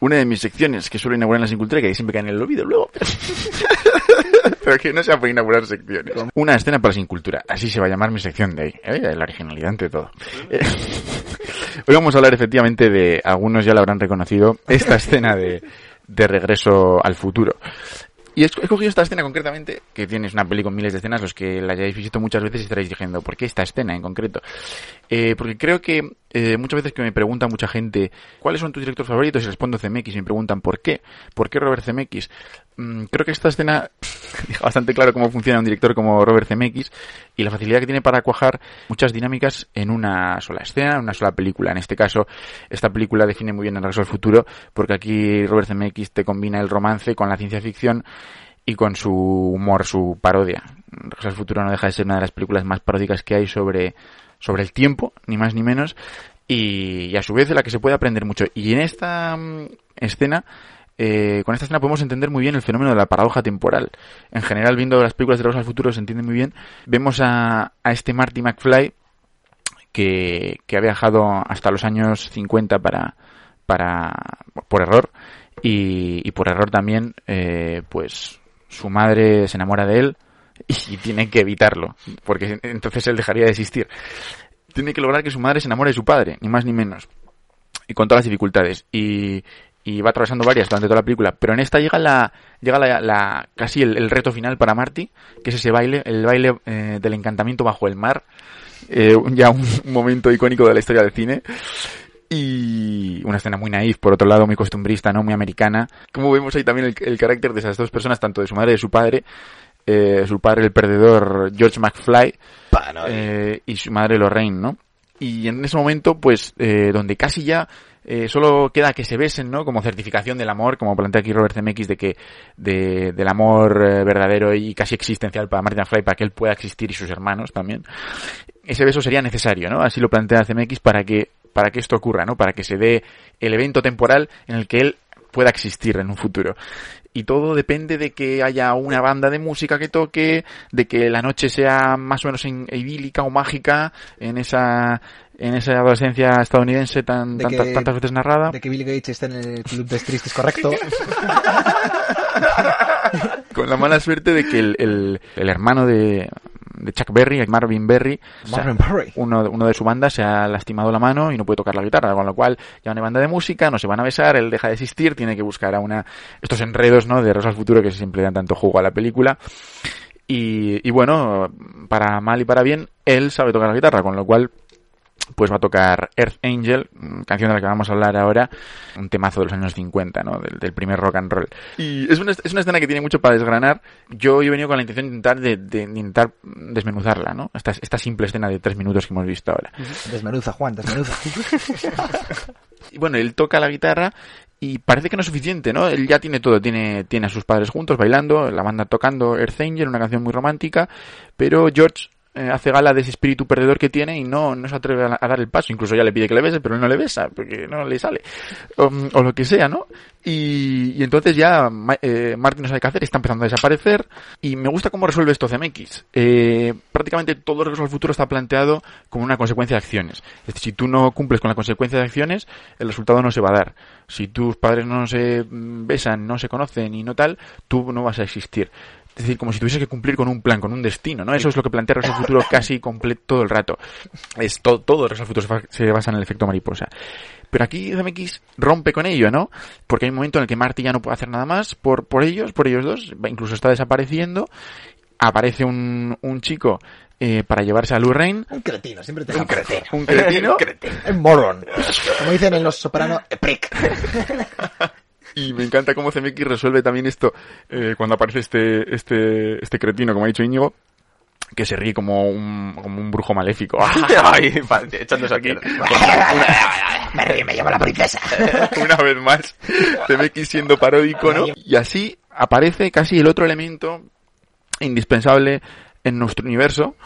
una de mis secciones que suelo inaugurar en la Sincultura, que siempre cae en el olvido luego. Pero que no sea por inaugurar secciones. Una escena para la Sincultura. Así se va a llamar mi sección de ahí. ¿eh? La originalidad ante todo. Hoy vamos a hablar efectivamente de, algunos ya lo habrán reconocido, esta escena de, de regreso al futuro. Y he he cogido esta escena concretamente, que tienes una peli con miles de escenas, los que la hayáis visto muchas veces estaréis diciendo, ¿por qué esta escena en concreto? Eh, porque creo que eh, muchas veces que me pregunta mucha gente, ¿cuáles son tus directores favoritos? Y respondo CMX y me preguntan, ¿por qué? ¿Por qué Robert CMX? Mm, creo que esta escena deja bastante claro cómo funciona un director como Robert Zemeckis y la facilidad que tiene para cuajar muchas dinámicas en una sola escena, en una sola película. En este caso, esta película define muy bien el regreso al futuro porque aquí Robert Zemeckis te combina el romance con la ciencia ficción y con su humor, su parodia. Regreso al futuro no deja de ser una de las películas más paródicas que hay sobre, sobre el tiempo, ni más ni menos, y, a su vez de la que se puede aprender mucho. Y en esta mm, escena eh, con esta escena podemos entender muy bien el fenómeno de la paradoja temporal. En general, viendo las películas de Regreso al Futuro se entiende muy bien. Vemos a, a este Marty McFly que, que, ha viajado hasta los años 50 para, para por error y, y por error también, eh, pues su madre se enamora de él y tiene que evitarlo, porque entonces él dejaría de existir. Tiene que lograr que su madre se enamore de su padre, ni más ni menos. Y con todas las dificultades. Y, va atravesando varias durante toda la película, pero en esta llega la llega la, la casi el, reto final para Marty, que es ese baile, el baile eh, del encantamiento bajo el mar, eh, ya un, un, momento icónico de la historia del cine. Y una escena muy naif, por otro lado muy costumbrista, no muy americana. Como vemos ahí también el, el carácter de esas dos personas, tanto de su madre y de su padre, eh, su padre el perdedor George McFly eh, y su madre Lorraine, ¿no? Y en ese momento, pues, eh, donde casi ya eh, solo queda que se besen, ¿no? Como certificación del amor, como plantea aquí Robert Zemeckis, de que de, del amor eh, verdadero y casi existencial para Martin Fly, para que él pueda existir y sus hermanos también. Ese beso sería necesario, ¿no? Así lo plantea Zemeckis para que para que esto ocurra, ¿no? Para que se dé el evento temporal en el que él pueda existir en un futuro. Y todo depende de que haya una banda de música que toque, de que la noche sea más o menos idílica o mágica en esa en esa adolescencia estadounidense tan, tan que, tantas veces narrada. De que Bill Gates esté en el club de tristes correcto. Con la mala suerte de que el, el, el hermano de, de Chuck Berry, Marvin Berry, Marvin o sea, Berry. Uno, uno de su banda se ha lastimado la mano y no puede tocar la guitarra, con lo cual ya una banda de música, no se van a besar, él deja de existir, tiene que buscar a una estos enredos, ¿no? De Rosa al futuro que siempre dan tanto jugo a la película. Y, y bueno, para mal y para bien, él sabe tocar la guitarra, con lo cual pues va a tocar Earth Angel, canción de la que vamos a hablar ahora, un temazo de los años 50, ¿no? Del, del primer rock and roll. Y es una, es una, escena que tiene mucho para desgranar. Yo he venido con la intención de intentar, de, de intentar desmenuzarla, ¿no? Esta, esta simple escena de tres minutos que hemos visto ahora. Desmenuza, Juan, desmenuza. y bueno, él toca la guitarra y parece que no es suficiente, ¿no? Él ya tiene todo, tiene, tiene a sus padres juntos bailando, la banda tocando Earth Angel, una canción muy romántica, pero George eh, hace gala de ese espíritu perdedor que tiene y no, no se atreve a, dar el paso. Incluso ya le pide que le bese, pero no le besa, porque no le sale. O, o lo que sea, ¿no? Y, entonces ya eh, Martin no sabe qué hacer, está empezando a desaparecer. Y me gusta cómo resuelve esto CMX. Eh, prácticamente todo el regreso al futuro está planteado como una consecuencia de acciones. Es decir, si tú no cumples con la consecuencia de acciones, el resultado no se va a dar. Si tus padres no se besan, no se conocen y no tal, tú no vas a existir. Es decir, como si tuviese que cumplir con un plan, con un destino, ¿no? Eso es lo que plantea Regreso al Futuro casi completo todo el rato. Es todo, todo Regreso al Futuro se basa en el efecto mariposa. Pero aquí ZMX rompe con ello, ¿no? Porque hay un momento en el que Marty ya no puede hacer nada más por, por ellos, por ellos dos, incluso está desapareciendo. Aparece un, un chico eh, para llevarse a Lorraine. Un cretino, siempre te un cretino. Un cretino. Un moron. Como dicen en Los Soprano, prick. Y me encanta cómo CMX resuelve también esto eh, cuando aparece este, este, este cretino, como ha dicho Íñigo, que se ríe como un, como un brujo maléfico. Ay, echándose aquí. me ríe, me llama la princesa. Una vez más, CMX siendo paródico, ¿no? Y así aparece casi el otro elemento indispensable en nuestro universo,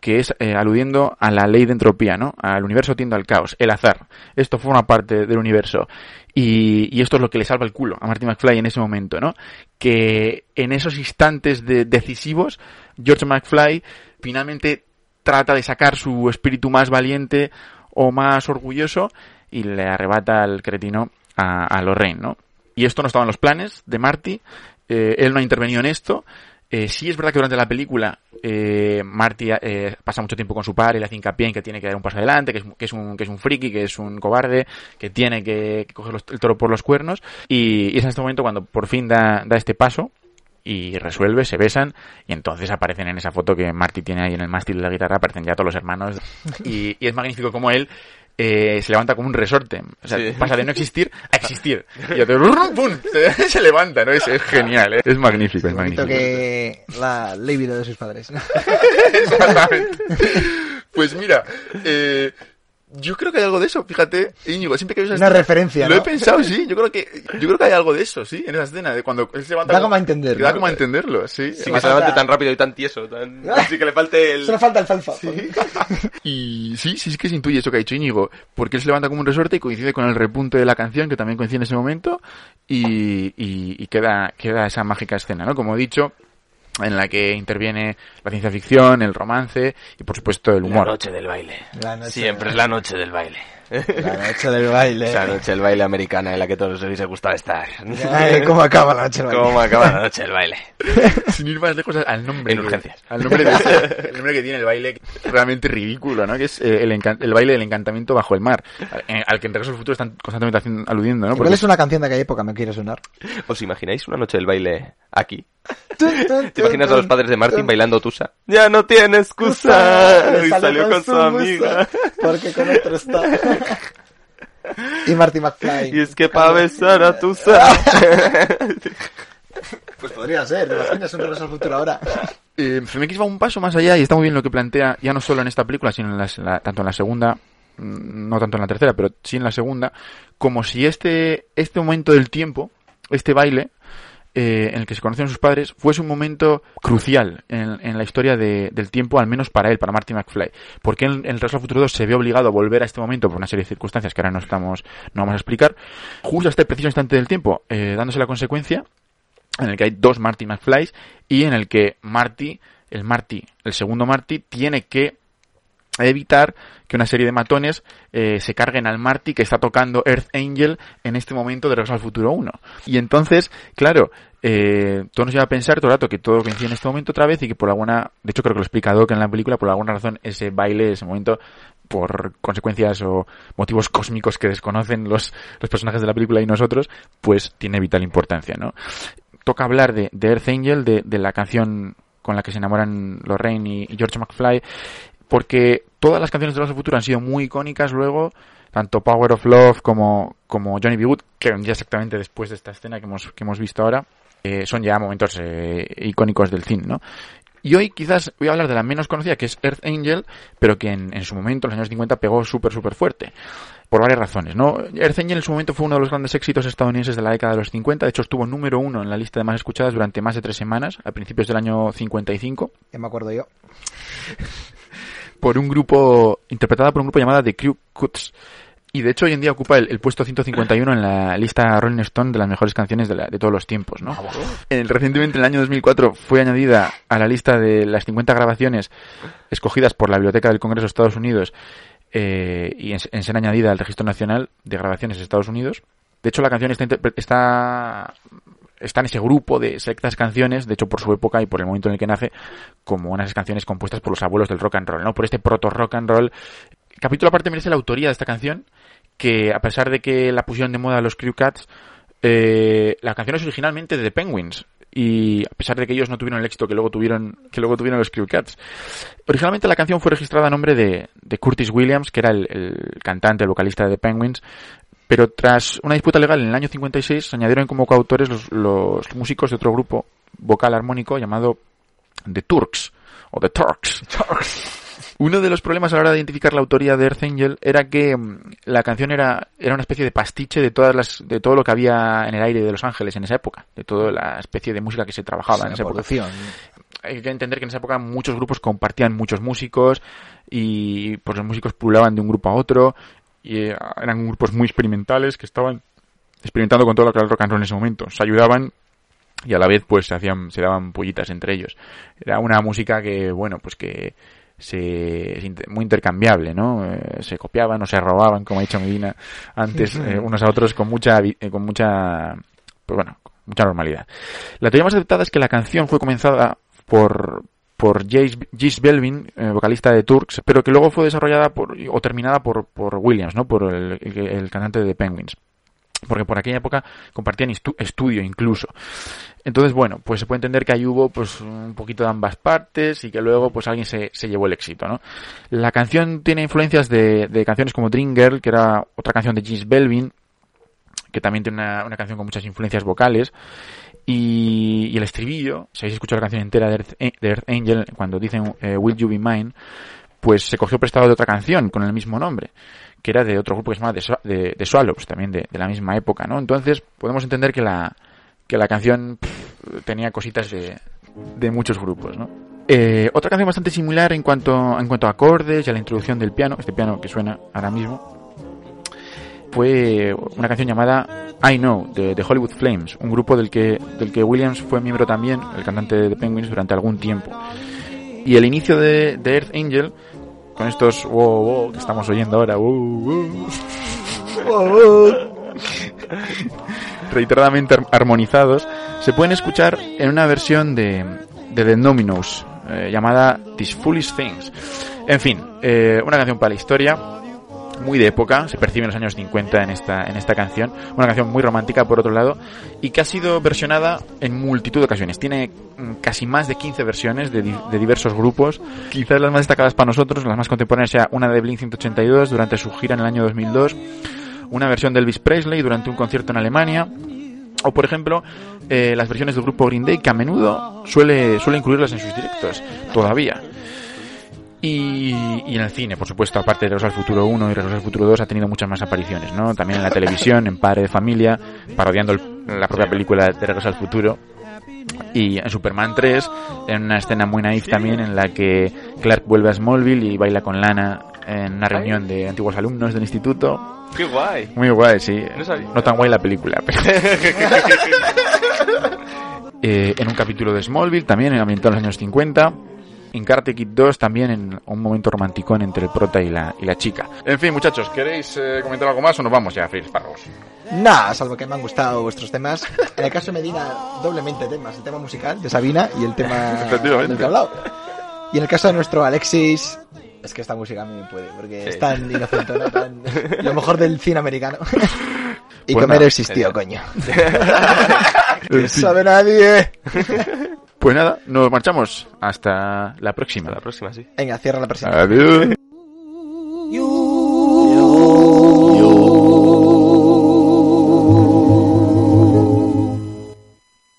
que es eh, aludiendo a la ley de entropía, ¿no? Al universo tiende al caos, el azar. Esto forma parte del universo. Y, y, esto es lo que le salva el culo a Marty McFly en ese momento, ¿no? Que en esos instantes de decisivos, George McFly finalmente trata de sacar su espíritu más valiente o más orgulloso y le arrebata al cretino a, a Lorraine, ¿no? Y esto no estaba en los planes de Marty, eh, él no ha intervenido en esto. Eh, sí es verdad que durante la película eh, Marty eh, pasa mucho tiempo con su padre le hace hincapié en que tiene que dar un paso adelante, que es, un que es un friki, que es un cobarde, que tiene que, coger los- el toro por los cuernos. Y, y es en este momento cuando por fin da, da este paso y resuelve, se besan y entonces aparecen en esa foto que Marty tiene ahí en el mástil de la guitarra, aparecen ya todos los hermanos. Y, y es magnífico como él eh, se levanta como un resorte, o sea, Sí. pasa de no existir a existir y. ¡pum! Se, se levanta, ¿no? Es, es genial, ¿eh? es magnífico, es Bonito magnífico. que la libido de sus padres. ¿no? Exactamente. Pues mira, eh, yo creo que hay algo de eso, fíjate, Íñigo, siempre que ves esa Una escena- referencia, Lo ¿no? he pensado, sí, yo creo que yo creo que hay algo de eso, sí, en esa escena de cuando él se levanta Da como a entender, Da como a entenderlo, sí. Sí, que se levante tan rápido y tan tieso. Tan... Así que le falte el... Solo falta el falfa. Y sí, sí, sí que se intuye eso que ha dicho Íñigo, porque él se levanta como un resorte y coincide con el repunte de la canción, que también coincide en ese momento, y, y, y queda, queda esa mágica escena, ¿no? Como he dicho, en la que interviene la ciencia ficción, el romance y por supuesto el humor. La noche del baile. La noche Siempre es la noche del baile. La noche del baile. La noche del baile americana en la que todos os hubiese gustado estar. Ay, ¿Cómo acaba la noche del baile? ¿Cómo acaba la noche del baile? Sin ir más lejos al nombre. En que- urgencias. Al nombre, de ese- el nombre que tiene el baile, realmente ridículo, ¿no? Que es eh, el, baile del encantamiento bajo el mar, al, eh, al que en Regreso al Futuro están constantemente haciendo- aludiendo, ¿no? Igual Porque es una canción de aquella época, me quiere sonar. ¿Os imagináis una noche del baile aquí? ¿Te imaginas a los padres de Martin bailando Tusa? Ya no tiene excusa. Y salió con su amiga. Porque con otro está. Y Marty McFly. Y es que pa' besar a Tusa. Pues podría ser, ¿te imaginas un regreso al futuro ahora? Eh, Zemeckis va un paso más allá y está muy bien lo que plantea, ya no solo en esta película, sino en las- la- tanto en la segunda, mm, no tanto en la tercera, pero sí en la segunda, como si este, este momento del tiempo, este baile, eh, en el que se conocen sus padres, fuese un momento crucial en, en la historia de- del tiempo, al menos para él, para Marty McFly. Porque en, en el Regreso al Futuro 2 se ve obligado a volver a este momento por una serie de circunstancias que ahora no estamos, no vamos a explicar, justo a este preciso instante del tiempo, eh, dándose la consecuencia en el que hay dos Marty McFlys y en el que Marty, el Marty, el segundo Marty, tiene que evitar que una serie de matones eh, se carguen al Marty que está tocando Earth Angel en este momento de Regreso al Futuro 1. Y entonces, claro, eh, todo nos lleva a pensar todo el rato que todo coincide en este momento otra vez y que por alguna, de hecho creo que lo explica Doc en la película, por alguna razón ese baile, ese momento, por consecuencias o motivos cósmicos que desconocen los, los personajes de la película y nosotros, pues tiene vital importancia, ¿no? Toca hablar de, de Earth Angel, de, de la canción con la que se enamoran Lorraine y George McFly, porque todas las canciones de Regreso al Futuro han sido muy icónicas luego, tanto Power of Love como, como Johnny B. Good, que vendría exactamente después de esta escena que hemos, que hemos visto ahora, eh, son ya momentos eh, icónicos del cine, ¿no? Y hoy quizás voy a hablar de la menos conocida, que es Earth Angel, pero que en, en su momento, en los años 50, pegó súper, súper fuerte. Por varias razones, ¿no? Earth Angel en su momento fue uno de los grandes éxitos estadounidenses de la década de los 50. De hecho, estuvo número uno en la lista de más escuchadas durante más de tres semanas, a principios del año 55 Ya me acuerdo yo. Por un grupo, interpretada por un grupo llamado The Crew Cuts. Y de hecho hoy en día ocupa el, el puesto 151 en la lista Rolling Stone de las mejores canciones de, la- de todos los tiempos, ¿no? Eh, recientemente, en el año 2004, fue añadida a la lista de las 50 grabaciones escogidas por la Biblioteca del Congreso de Estados Unidos eh, y en, en ser añadida al Registro Nacional de Grabaciones de Estados Unidos. De hecho, la canción está, está, está en ese grupo de sectas canciones, de hecho por su época y por el momento en el que nace, como unas canciones compuestas por los abuelos del rock and roll, ¿no? Por este proto rock and roll. Capítulo aparte merece la autoría de esta canción, que a pesar de que la pusieron de moda los Crew Cats, eh, la canción es originalmente de The Penguins. Y a pesar de que ellos no tuvieron el éxito que luego tuvieron, que luego tuvieron los Crew Cats. Originalmente la canción fue registrada a nombre de, Curtis Williams, que era el, el cantante, el vocalista de The Penguins. Pero tras una disputa legal en el año 56 se añadieron como coautores los, los músicos de otro grupo vocal armónico llamado The Turks o The Turks. Uno de los problemas a la hora de identificar la autoría de Earth Angel era que mm, la canción era, era una especie de pastiche de todas las, de todo lo que había en el aire de Los Ángeles en esa época, de toda la especie de música que se trabajaba en esa época. producción. Hay que entender que en esa época muchos grupos compartían muchos músicos y pues los músicos pulaban de un grupo a otro y eh, eran grupos muy experimentales que estaban experimentando con todo lo que era el rock and roll en ese momento. Se ayudaban y a la vez pues se hacían se daban pollitas entre ellos. Era una música que bueno, pues que se, muy intercambiable, ¿no? Eh, se copiaban o se robaban, como ha dicho Medina antes, eh, unos a otros con mucha, eh, con mucha, pues bueno, mucha normalidad. La teoría más aceptada es que la canción fue comenzada por por Gis Belvin, eh, vocalista de Turks, pero que luego fue desarrollada por, o terminada por, por Williams, ¿no? Por el, el- el cantante de Penguins porque por aquella época compartían estu- estudio incluso. Entonces, bueno, pues se puede entender que ahí hubo pues un poquito de ambas partes y que luego pues alguien se, se llevó el éxito, ¿no? La canción tiene influencias de, de canciones como Dream Girl, que era otra canción de Gis Belvin, que también tiene una, una canción con muchas influencias vocales. Y, el estribillo, si habéis escuchado la canción entera de Earth, de Angel, cuando dicen eh, Will You Be Mine, pues se cogió prestado de otra canción con el mismo nombre, que era de otro grupo que se llama The, de, The Swallows, también de, de la misma época, ¿no? Entonces podemos entender que la, que la canción pff, tenía cositas de, de muchos grupos, ¿no? Eh, otra canción bastante similar en cuanto, en cuanto a acordes y a la introducción del piano, este piano que suena ahora mismo, fue una canción llamada I Know de, Hollywood Flames, un grupo del que, del que Williams fue miembro también, el cantante de Penguins, durante algún tiempo. Y el inicio de, de Earth Angel, con estos wow, wow que estamos oyendo ahora, wow, wow, reiteradamente ar- armonizados, se pueden escuchar en una versión de, de The Dominos eh, llamada These Foolish Things. En fin, eh, una canción para la historia, muy de época, se percibe en los años 50 en esta, en esta canción, una canción muy romántica por otro lado, y que ha sido versionada en multitud de ocasiones. Tiene mm, casi más de 15 versiones de, de diversos grupos, quizás las más destacadas para nosotros, las más contemporáneas sea una de Blink 182 durante su gira en el año 2002, una versión de Elvis Presley durante un concierto en Alemania, o por ejemplo, eh, las versiones del grupo Green Day, que a menudo suele, suele incluirlas en sus directos, todavía. Y, y en el cine, por supuesto, aparte de Regreso al Futuro 1 y Regreso al Futuro 2, ha tenido muchas más apariciones, ¿no? También en la televisión, en Padre de Familia, parodiando el- la propia película de Regreso al Futuro. Y en Superman 3, en una escena muy naif también, en la que Clark vuelve a Smallville y baila con Lana en una reunión de antiguos alumnos del instituto. ¡Qué guay! Muy guay, sí. No. No tan guay la película, pero... Eh, en un capítulo de Smallville, también ambientado en los años 50. En Karate Kid 2 también en un momento romanticón entre el prota y la, y la chica. En fin, muchachos, ¿queréis eh, comentar algo más o nos vamos ya a freír espárragos? Nah, salvo que me han gustado vuestros temas. En el caso de Medina, doblemente temas. El tema musical de Sabina y el tema del que he hablado. Y en el caso de nuestro Alexis, es que esta música a mí me puede, porque Sí. es tan inocentona, tan... lo mejor del cine americano. y Pues comer nada, existió, coño. Fin. sabe nadie. Pues nada, nos marchamos. Hasta la próxima. La próxima, sí. Venga, cierra la presión. Adiós.